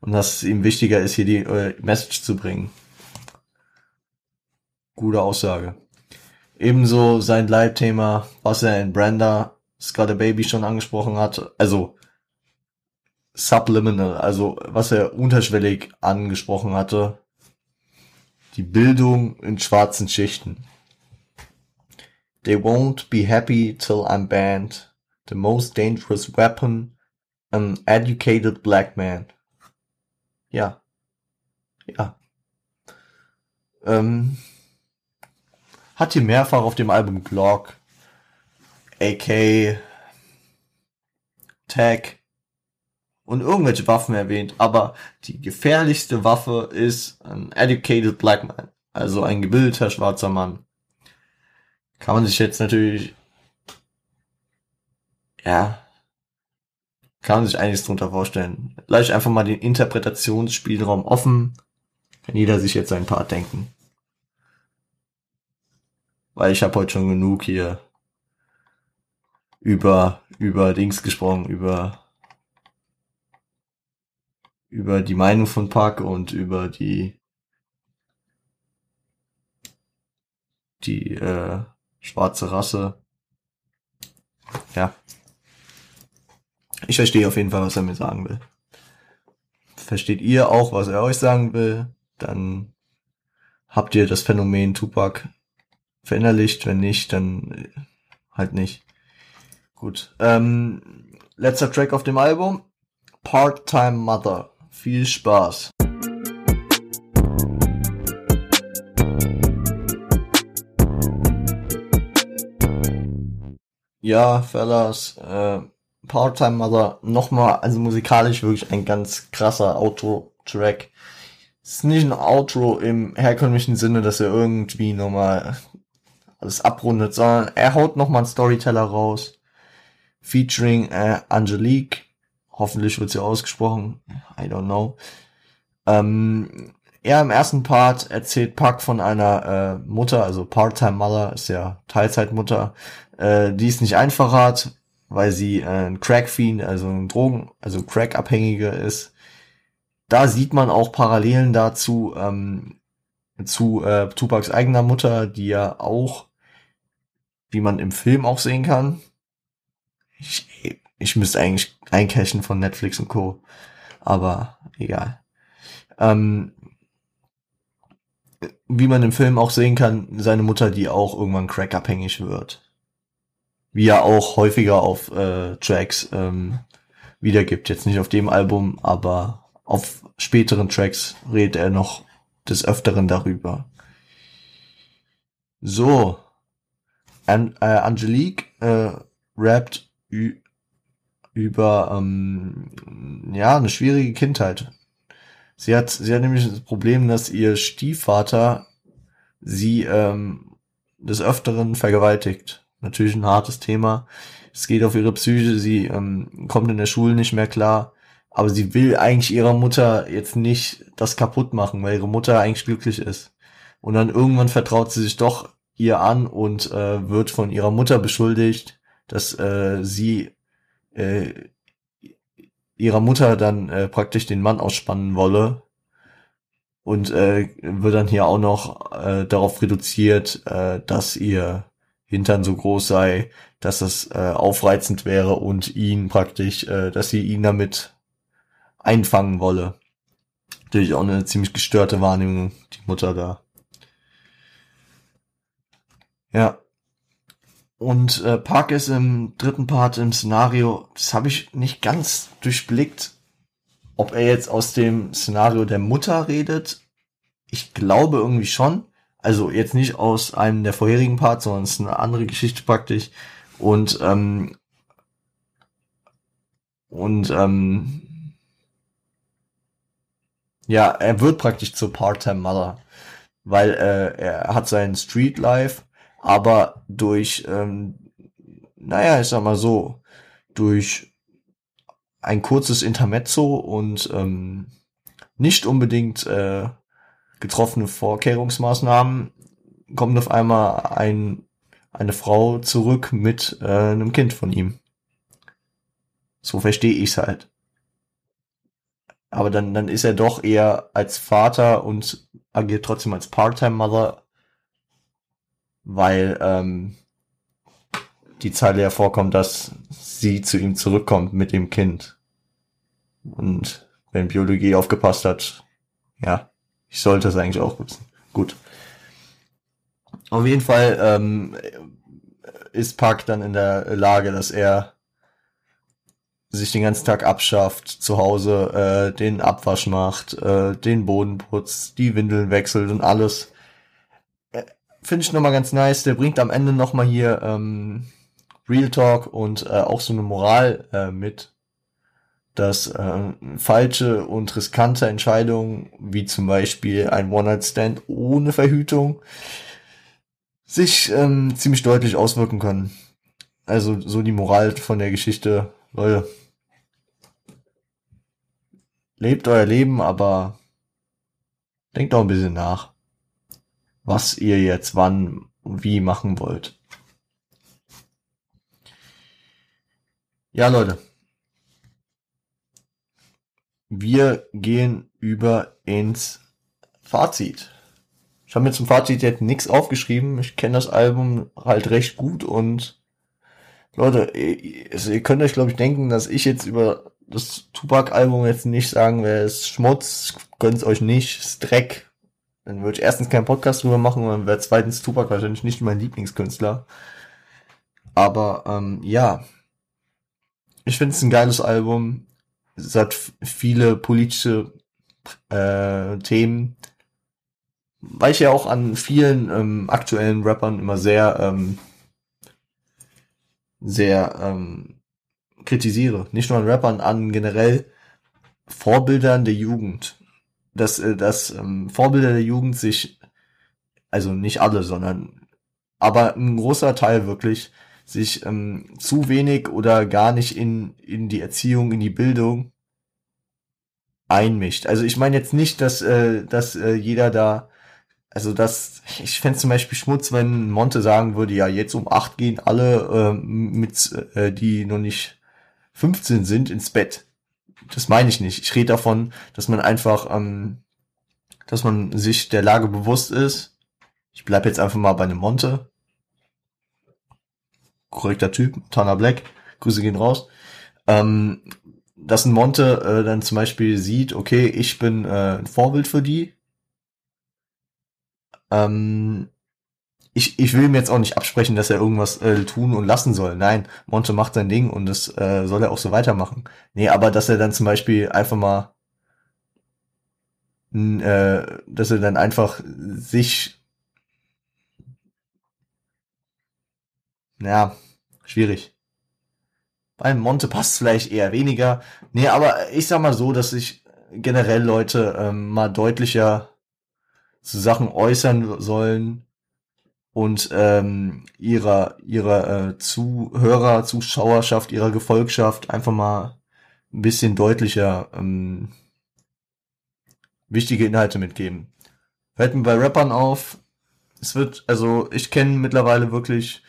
Und dass es ihm wichtiger ist, hier die äh, Message zu bringen. Gute Aussage. Ebenso sein Leitthema, was er in Brenda, Scott Baby schon angesprochen hat, also subliminal, also was er unterschwellig angesprochen hatte, die Bildung in schwarzen Schichten. They won't be happy till I'm banned. The most dangerous weapon, an educated black man. Ja. Ja. Ähm, hat hier mehrfach auf dem Album Glock, AK, Tag und irgendwelche Waffen erwähnt, aber die gefährlichste Waffe ist ein educated black man, also ein gebildeter schwarzer Mann. Kann man sich jetzt natürlich, ja, kann man sich einiges drunter vorstellen. Lass einfach mal den Interpretationsspielraum offen, kann jeder sich jetzt ein paar denken. Weil ich habe heute schon genug hier über, über Dings gesprochen, über, über die Meinung von Park und über die, die, äh, schwarze Rasse. Ja. Ich verstehe auf jeden Fall, was er mir sagen will. Versteht ihr auch, was er euch sagen will? Dann habt ihr das Phänomen Tupac verinnerlicht. Wenn nicht, dann äh, halt nicht. Gut. Ähm, letzter Track auf dem Album. Part-Time Mother. Viel Spaß. Ja, Fellas, äh, Part-Time Mother, nochmal, also musikalisch wirklich ein ganz krasser Outro-Track. ist nicht ein Outro im herkömmlichen Sinne, dass er irgendwie nochmal alles abrundet, sondern er haut nochmal einen Storyteller raus, featuring äh, Angelique, hoffentlich wird sie ausgesprochen, I don't know. Ähm, er im ersten Part erzählt Puck von einer äh, Mutter, also Part-Time Mother, ist ja Teilzeitmutter, äh, die es nicht einfach hat, weil sie äh, ein Crack-Fiend, also ein Drogen, also Crack-Abhängige ist. Da sieht man auch Parallelen dazu, ähm, zu äh, Tupacs eigener Mutter, die ja auch wie man im Film auch sehen kann. Ich, ich müsste eigentlich eincashen von Netflix und Co. Aber egal. Ähm, wie man im Film auch sehen kann, seine Mutter, die auch irgendwann crackabhängig wird. Wie er auch häufiger auf äh, Tracks ähm, wiedergibt. Jetzt nicht auf dem Album, aber auf späteren Tracks redet er noch des Öfteren darüber. So. An äh, Angelique äh, rappt über ähm, ja eine schwierige Kindheit. Sie hat sie hat nämlich das Problem, dass ihr Stiefvater sie ähm, des Öfteren vergewaltigt. Natürlich ein hartes Thema. Es geht auf ihre Psyche. Sie ähm, kommt in der Schule nicht mehr klar. Aber sie will eigentlich ihrer Mutter jetzt nicht das kaputt machen, weil ihre Mutter eigentlich glücklich ist. Und dann irgendwann vertraut sie sich doch ihr an und äh, wird von ihrer Mutter beschuldigt, dass äh, sie äh, ihrer Mutter dann äh, praktisch den Mann ausspannen wolle und äh, wird dann hier auch noch äh, darauf reduziert, äh, dass ihr Hintern so groß sei, dass es äh, aufreizend wäre und ihn praktisch, äh, dass sie ihn damit einfangen wolle. Natürlich auch eine ziemlich gestörte Wahrnehmung, die Mutter da. Ja. Und äh, Park ist im dritten Part im Szenario, das habe ich nicht ganz durchblickt, ob er jetzt aus dem Szenario der Mutter redet. Ich glaube irgendwie schon. Also jetzt nicht aus einem der vorherigen Parts, sondern es ist eine andere Geschichte praktisch. Und ähm, und ähm, ja, er wird praktisch zur Part-Time Mother, weil äh, er hat sein Street Life aber durch, ähm, naja, ich sag mal so, durch ein kurzes Intermezzo und ähm, nicht unbedingt äh, getroffene Vorkehrungsmaßnahmen kommt auf einmal ein, eine Frau zurück mit äh, einem Kind von ihm. So verstehe ich's halt. Aber dann, dann ist er doch eher als Vater und agiert trotzdem als Part-Time-Mother weil ähm, die Zeile ja vorkommt, dass sie zu ihm zurückkommt mit dem Kind. Und wenn Biologie aufgepasst hat, ja, ich sollte es eigentlich auch wissen. Gut. Auf jeden Fall ähm, ist Park dann in der Lage, dass er sich den ganzen Tag abschafft, zu Hause äh, den Abwasch macht, äh, den Boden putzt, die Windeln wechselt und alles finde ich nochmal ganz nice. Der bringt am Ende nochmal hier ähm, Real Talk und äh, auch so eine Moral äh, mit, dass äh, falsche und riskante Entscheidungen, wie zum Beispiel ein One-Night-Stand ohne Verhütung, sich ähm, ziemlich deutlich auswirken können. Also so die Moral von der Geschichte, Leute. Lebt euer Leben, aber denkt auch ein bisschen nach was ihr jetzt wann wie machen wollt. Ja, Leute. Wir gehen über ins Fazit. Ich habe mir zum Fazit jetzt nichts aufgeschrieben. Ich kenne das Album halt recht gut und Leute, ihr, könnt euch glaube ich denken, dass ich jetzt über das Tupac-Album jetzt nicht sagen werde, es ist Schmutz, gönnt's euch nicht, es ist Dreck, dann würde ich erstens keinen Podcast drüber machen und dann wäre zweitens Tupac wahrscheinlich nicht mein Lieblingskünstler. Aber ähm, ja, ich finde es ein geiles Album. Es hat viele politische äh, Themen, weil ich ja auch an vielen ähm, aktuellen Rappern immer sehr ähm, sehr ähm, kritisiere. Nicht nur an Rappern, an generell Vorbildern der Jugend dass, äh, dass ähm, Vorbilder der Jugend sich, also nicht alle, sondern aber ein großer Teil wirklich, sich ähm, zu wenig oder gar nicht in, in die Erziehung, in die Bildung einmischt. Also ich meine jetzt nicht, dass, äh, dass äh, jeder da, also das, ich fände zum Beispiel Schmutz, wenn Monte sagen würde, ja, jetzt um acht gehen alle äh, mit, äh, die noch nicht 15 sind, ins Bett das meine ich nicht. Ich rede davon, dass man einfach, ähm, dass man sich der Lage bewusst ist. Ich bleib jetzt einfach mal bei einem Monte. Korrekter Typ, Tana Black. Grüße gehen raus. Ähm, dass ein Monte äh, dann zum Beispiel sieht, okay, ich bin äh, ein Vorbild für die. ähm, ich, ich will ihm jetzt auch nicht absprechen, dass er irgendwas äh, tun und lassen soll. Nein, Monte macht sein Ding und das äh, soll er auch so weitermachen. Nee, aber dass er dann zum Beispiel einfach mal, äh, dass er dann einfach sich, ja, schwierig. Bei Monte passt vielleicht eher weniger. Nee, aber ich sag mal so, dass sich generell Leute ähm, mal deutlicher zu Sachen äußern sollen und ähm, ihrer ihrer äh, Zuhörer, Zuschauerschaft, ihrer Gefolgschaft einfach mal ein bisschen deutlicher ähm, wichtige Inhalte mitgeben. Fällt mir bei Rappern auf, es wird, also ich kenne mittlerweile wirklich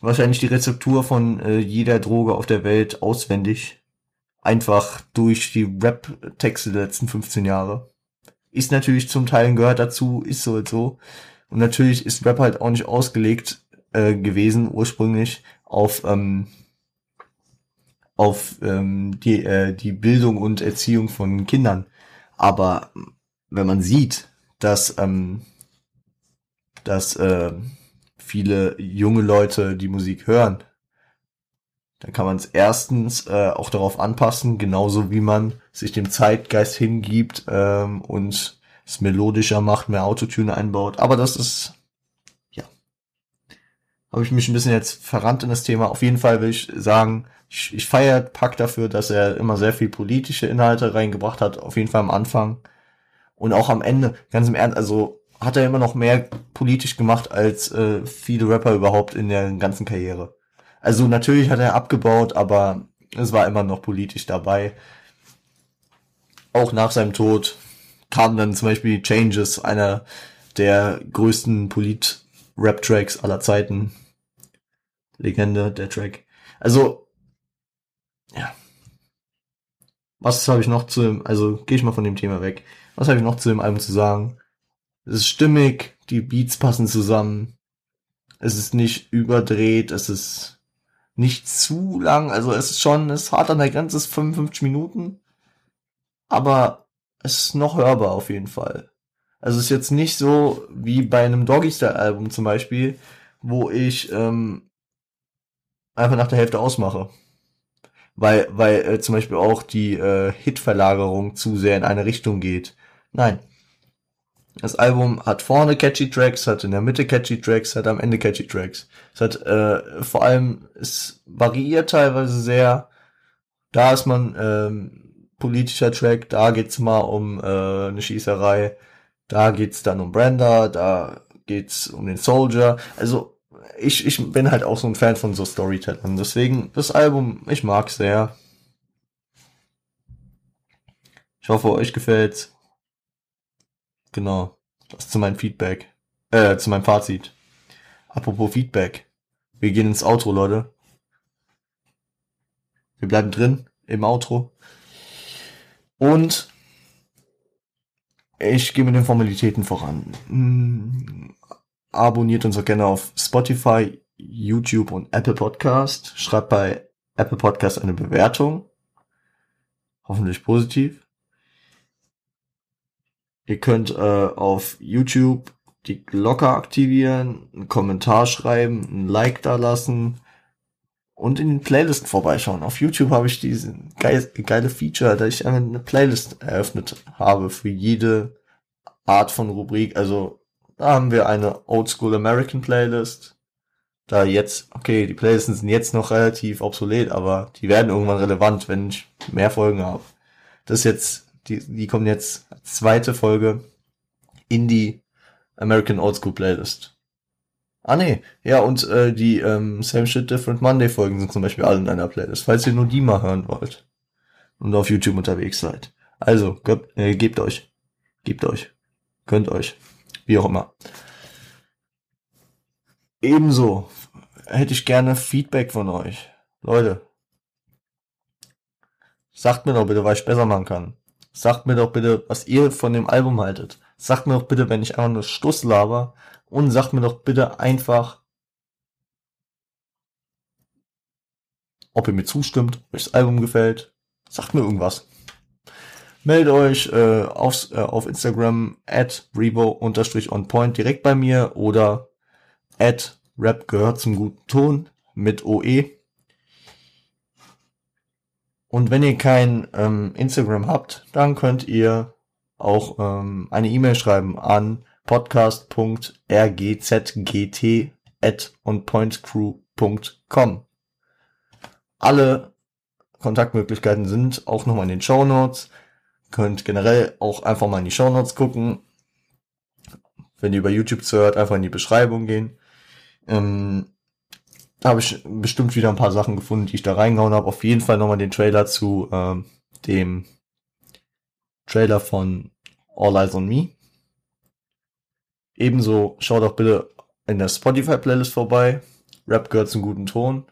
wahrscheinlich die Rezeptur von äh, jeder Droge auf der Welt auswendig. Einfach durch die Rap-Texte der letzten 15 Jahre. Ist natürlich zum Teil gehört dazu, ist so und so. Und natürlich ist Rap halt auch nicht ausgelegt äh, gewesen ursprünglich auf ähm, auf ähm, die äh, die Bildung und Erziehung von Kindern. Aber wenn man sieht, dass ähm, dass äh, viele junge Leute die Musik hören, dann kann man es erstens äh, auch darauf anpassen, genauso wie man sich dem Zeitgeist hingibt ähm, und es melodischer macht, mehr Autotune einbaut. Aber das ist, ja, habe ich mich ein bisschen jetzt verrannt in das Thema. Auf jeden Fall will ich sagen, ich, ich feiere Pack dafür, dass er immer sehr viel politische Inhalte reingebracht hat. Auf jeden Fall am Anfang. Und auch am Ende, ganz im Ernst, also hat er immer noch mehr politisch gemacht als äh, viele Rapper überhaupt in der ganzen Karriere. Also natürlich hat er abgebaut, aber es war immer noch politisch dabei. Auch nach seinem Tod kam dann zum Beispiel Changes, einer der größten Polit-Rap-Tracks aller Zeiten. Legende, der Track. Also, ja. Was habe ich noch zu dem, also gehe ich mal von dem Thema weg. Was habe ich noch zu dem Album zu sagen? Es ist stimmig, die Beats passen zusammen. Es ist nicht überdreht, es ist nicht zu lang, also es ist schon, es ist hart an der Grenze, es ist 55 Minuten. Aber es ist noch hörbar auf jeden Fall. Also es ist jetzt nicht so wie bei einem Doggy Style Album zum Beispiel, wo ich ähm, einfach nach der Hälfte ausmache. Weil, weil äh, zum Beispiel auch die äh, Hitverlagerung zu sehr in eine Richtung geht. Nein. Das Album hat vorne catchy Tracks, hat in der Mitte catchy Tracks, hat am Ende catchy Tracks. Es hat äh, vor allem, es variiert teilweise sehr. Da ist man ähm, politischer Track, da geht's mal um äh, eine Schießerei, da geht's dann um Brenda, da geht's um den Soldier. Also ich, ich bin halt auch so ein Fan von so Storytellern. Deswegen, das Album, ich mag sehr. Ich hoffe, euch gefällt's. Genau. Das zu meinem Feedback. Äh, zu meinem Fazit. Apropos Feedback. Wir gehen ins Outro, Leute. Wir bleiben drin im Outro. Und ich gehe mit den Formalitäten voran. Hm, abonniert uns auch gerne auf Spotify, YouTube und Apple Podcast. Schreibt bei Apple Podcast eine Bewertung. Hoffentlich positiv. Ihr könnt äh, auf YouTube die Glocke aktivieren, einen Kommentar schreiben, ein Like da lassen und in den Playlisten vorbeischauen. Auf YouTube habe ich diese geile, geile Feature, dass ich eine Playlist eröffnet habe für jede Art von Rubrik. Also da haben wir eine Oldschool American Playlist. Da jetzt, okay, die Playlisten sind jetzt noch relativ obsolet, aber die werden irgendwann relevant, wenn ich mehr Folgen habe. Das ist jetzt, die, die kommen jetzt zweite Folge in die American Oldschool Playlist. Ah nee, ja, und äh, die ähm, Same Shit Different Monday Folgen sind zum Beispiel alle in einer Playlist, falls ihr nur die mal hören wollt und auf YouTube unterwegs seid. Also, gebt, äh, gebt euch. Gebt euch. Könnt euch. Wie auch immer. Ebenso hätte ich gerne Feedback von euch. Leute, sagt mir doch bitte, was ich besser machen kann. Sagt mir doch bitte, was ihr von dem Album haltet. Sagt mir doch bitte, wenn ich einfach nur Stuss laber, und sagt mir doch bitte einfach, ob ihr mir zustimmt, euch das Album gefällt. Sagt mir irgendwas. meldet euch äh, auf, äh, auf Instagram at revo-onpoint direkt bei mir oder at rap gehört zum guten Ton mit OE. Und wenn ihr kein ähm, Instagram habt, dann könnt ihr auch ähm, eine E-Mail schreiben an podcast.rgzgt at onpointcrew.com. Alle Kontaktmöglichkeiten sind auch nochmal in den Show Notes. Könnt generell auch einfach mal in die Show Notes gucken. Wenn ihr über YouTube zuhört, einfach in die Beschreibung gehen. Ähm, da habe ich bestimmt wieder ein paar Sachen gefunden, die ich da reingehauen habe. Auf jeden Fall nochmal den Trailer zu ähm, dem Trailer von All Eyes on Me. Ebenso schaut auch bitte in der Spotify-Playlist vorbei. Rap gehört zum guten Ton.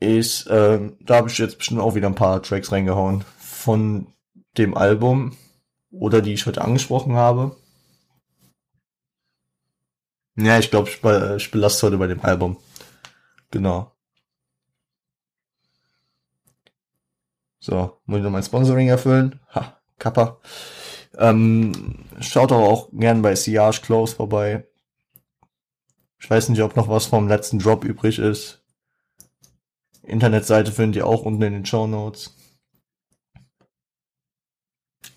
Ist, ähm, da habe ich jetzt bestimmt auch wieder ein paar Tracks reingehauen von dem Album oder die ich heute angesprochen habe. Ja, ich glaube, ich, ich belasse heute bei dem Album. Genau. So, muss ich noch mein Sponsoring erfüllen? Ha, Kappa. Ähm, schaut doch auch gern bei Siage Close vorbei. Ich weiß nicht, ob noch was vom letzten Drop übrig ist. Internetseite findet ihr auch unten in den Show Notes.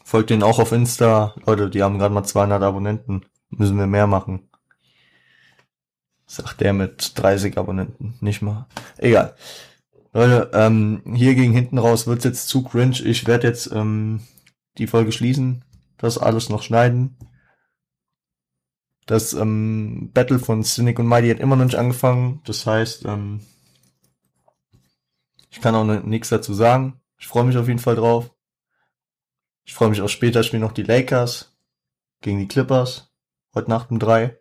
Folgt denen auch auf Insta. Leute, die haben gerade mal 200 Abonnenten. Müssen wir mehr machen. Sagt der mit 30 Abonnenten. Nicht mal. Egal. Leute, ähm, hier gegen hinten raus wird's jetzt zu cringe. Ich werde jetzt ähm, die Folge schließen. Das alles noch schneiden. Das ähm, Battle von Cynic und Mighty hat immer noch nicht angefangen. Das heißt, ähm, ich kann auch nichts dazu sagen. Ich freue mich auf jeden Fall drauf. Ich freue mich auch später spielen noch die Lakers gegen die Clippers. Heute Nacht um drei.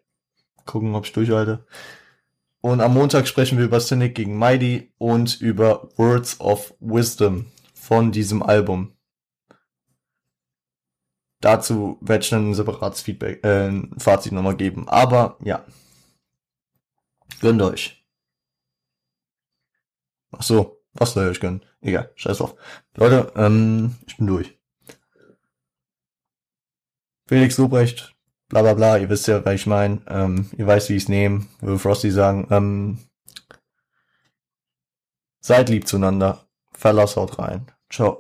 Gucken, ob ich durchhalte. Und am Montag sprechen wir über Cynic gegen Mighty und über Words of Wisdom von diesem Album. Dazu werde ich dann ein separates Feedback, äh, ein Fazit nochmal geben. Aber ja. Gönnt euch. Ach so, was soll ich euch gönnen? Egal, scheiß drauf. Leute, ähm, ich bin durch. Felix Lobrecht, bla bla bla, ihr wisst ja, was ich meine. Ähm, ihr weißt, wie ich es nehme, würde Frosty sagen. Ähm, seid lieb zueinander. Verlass haut rein. Ciao.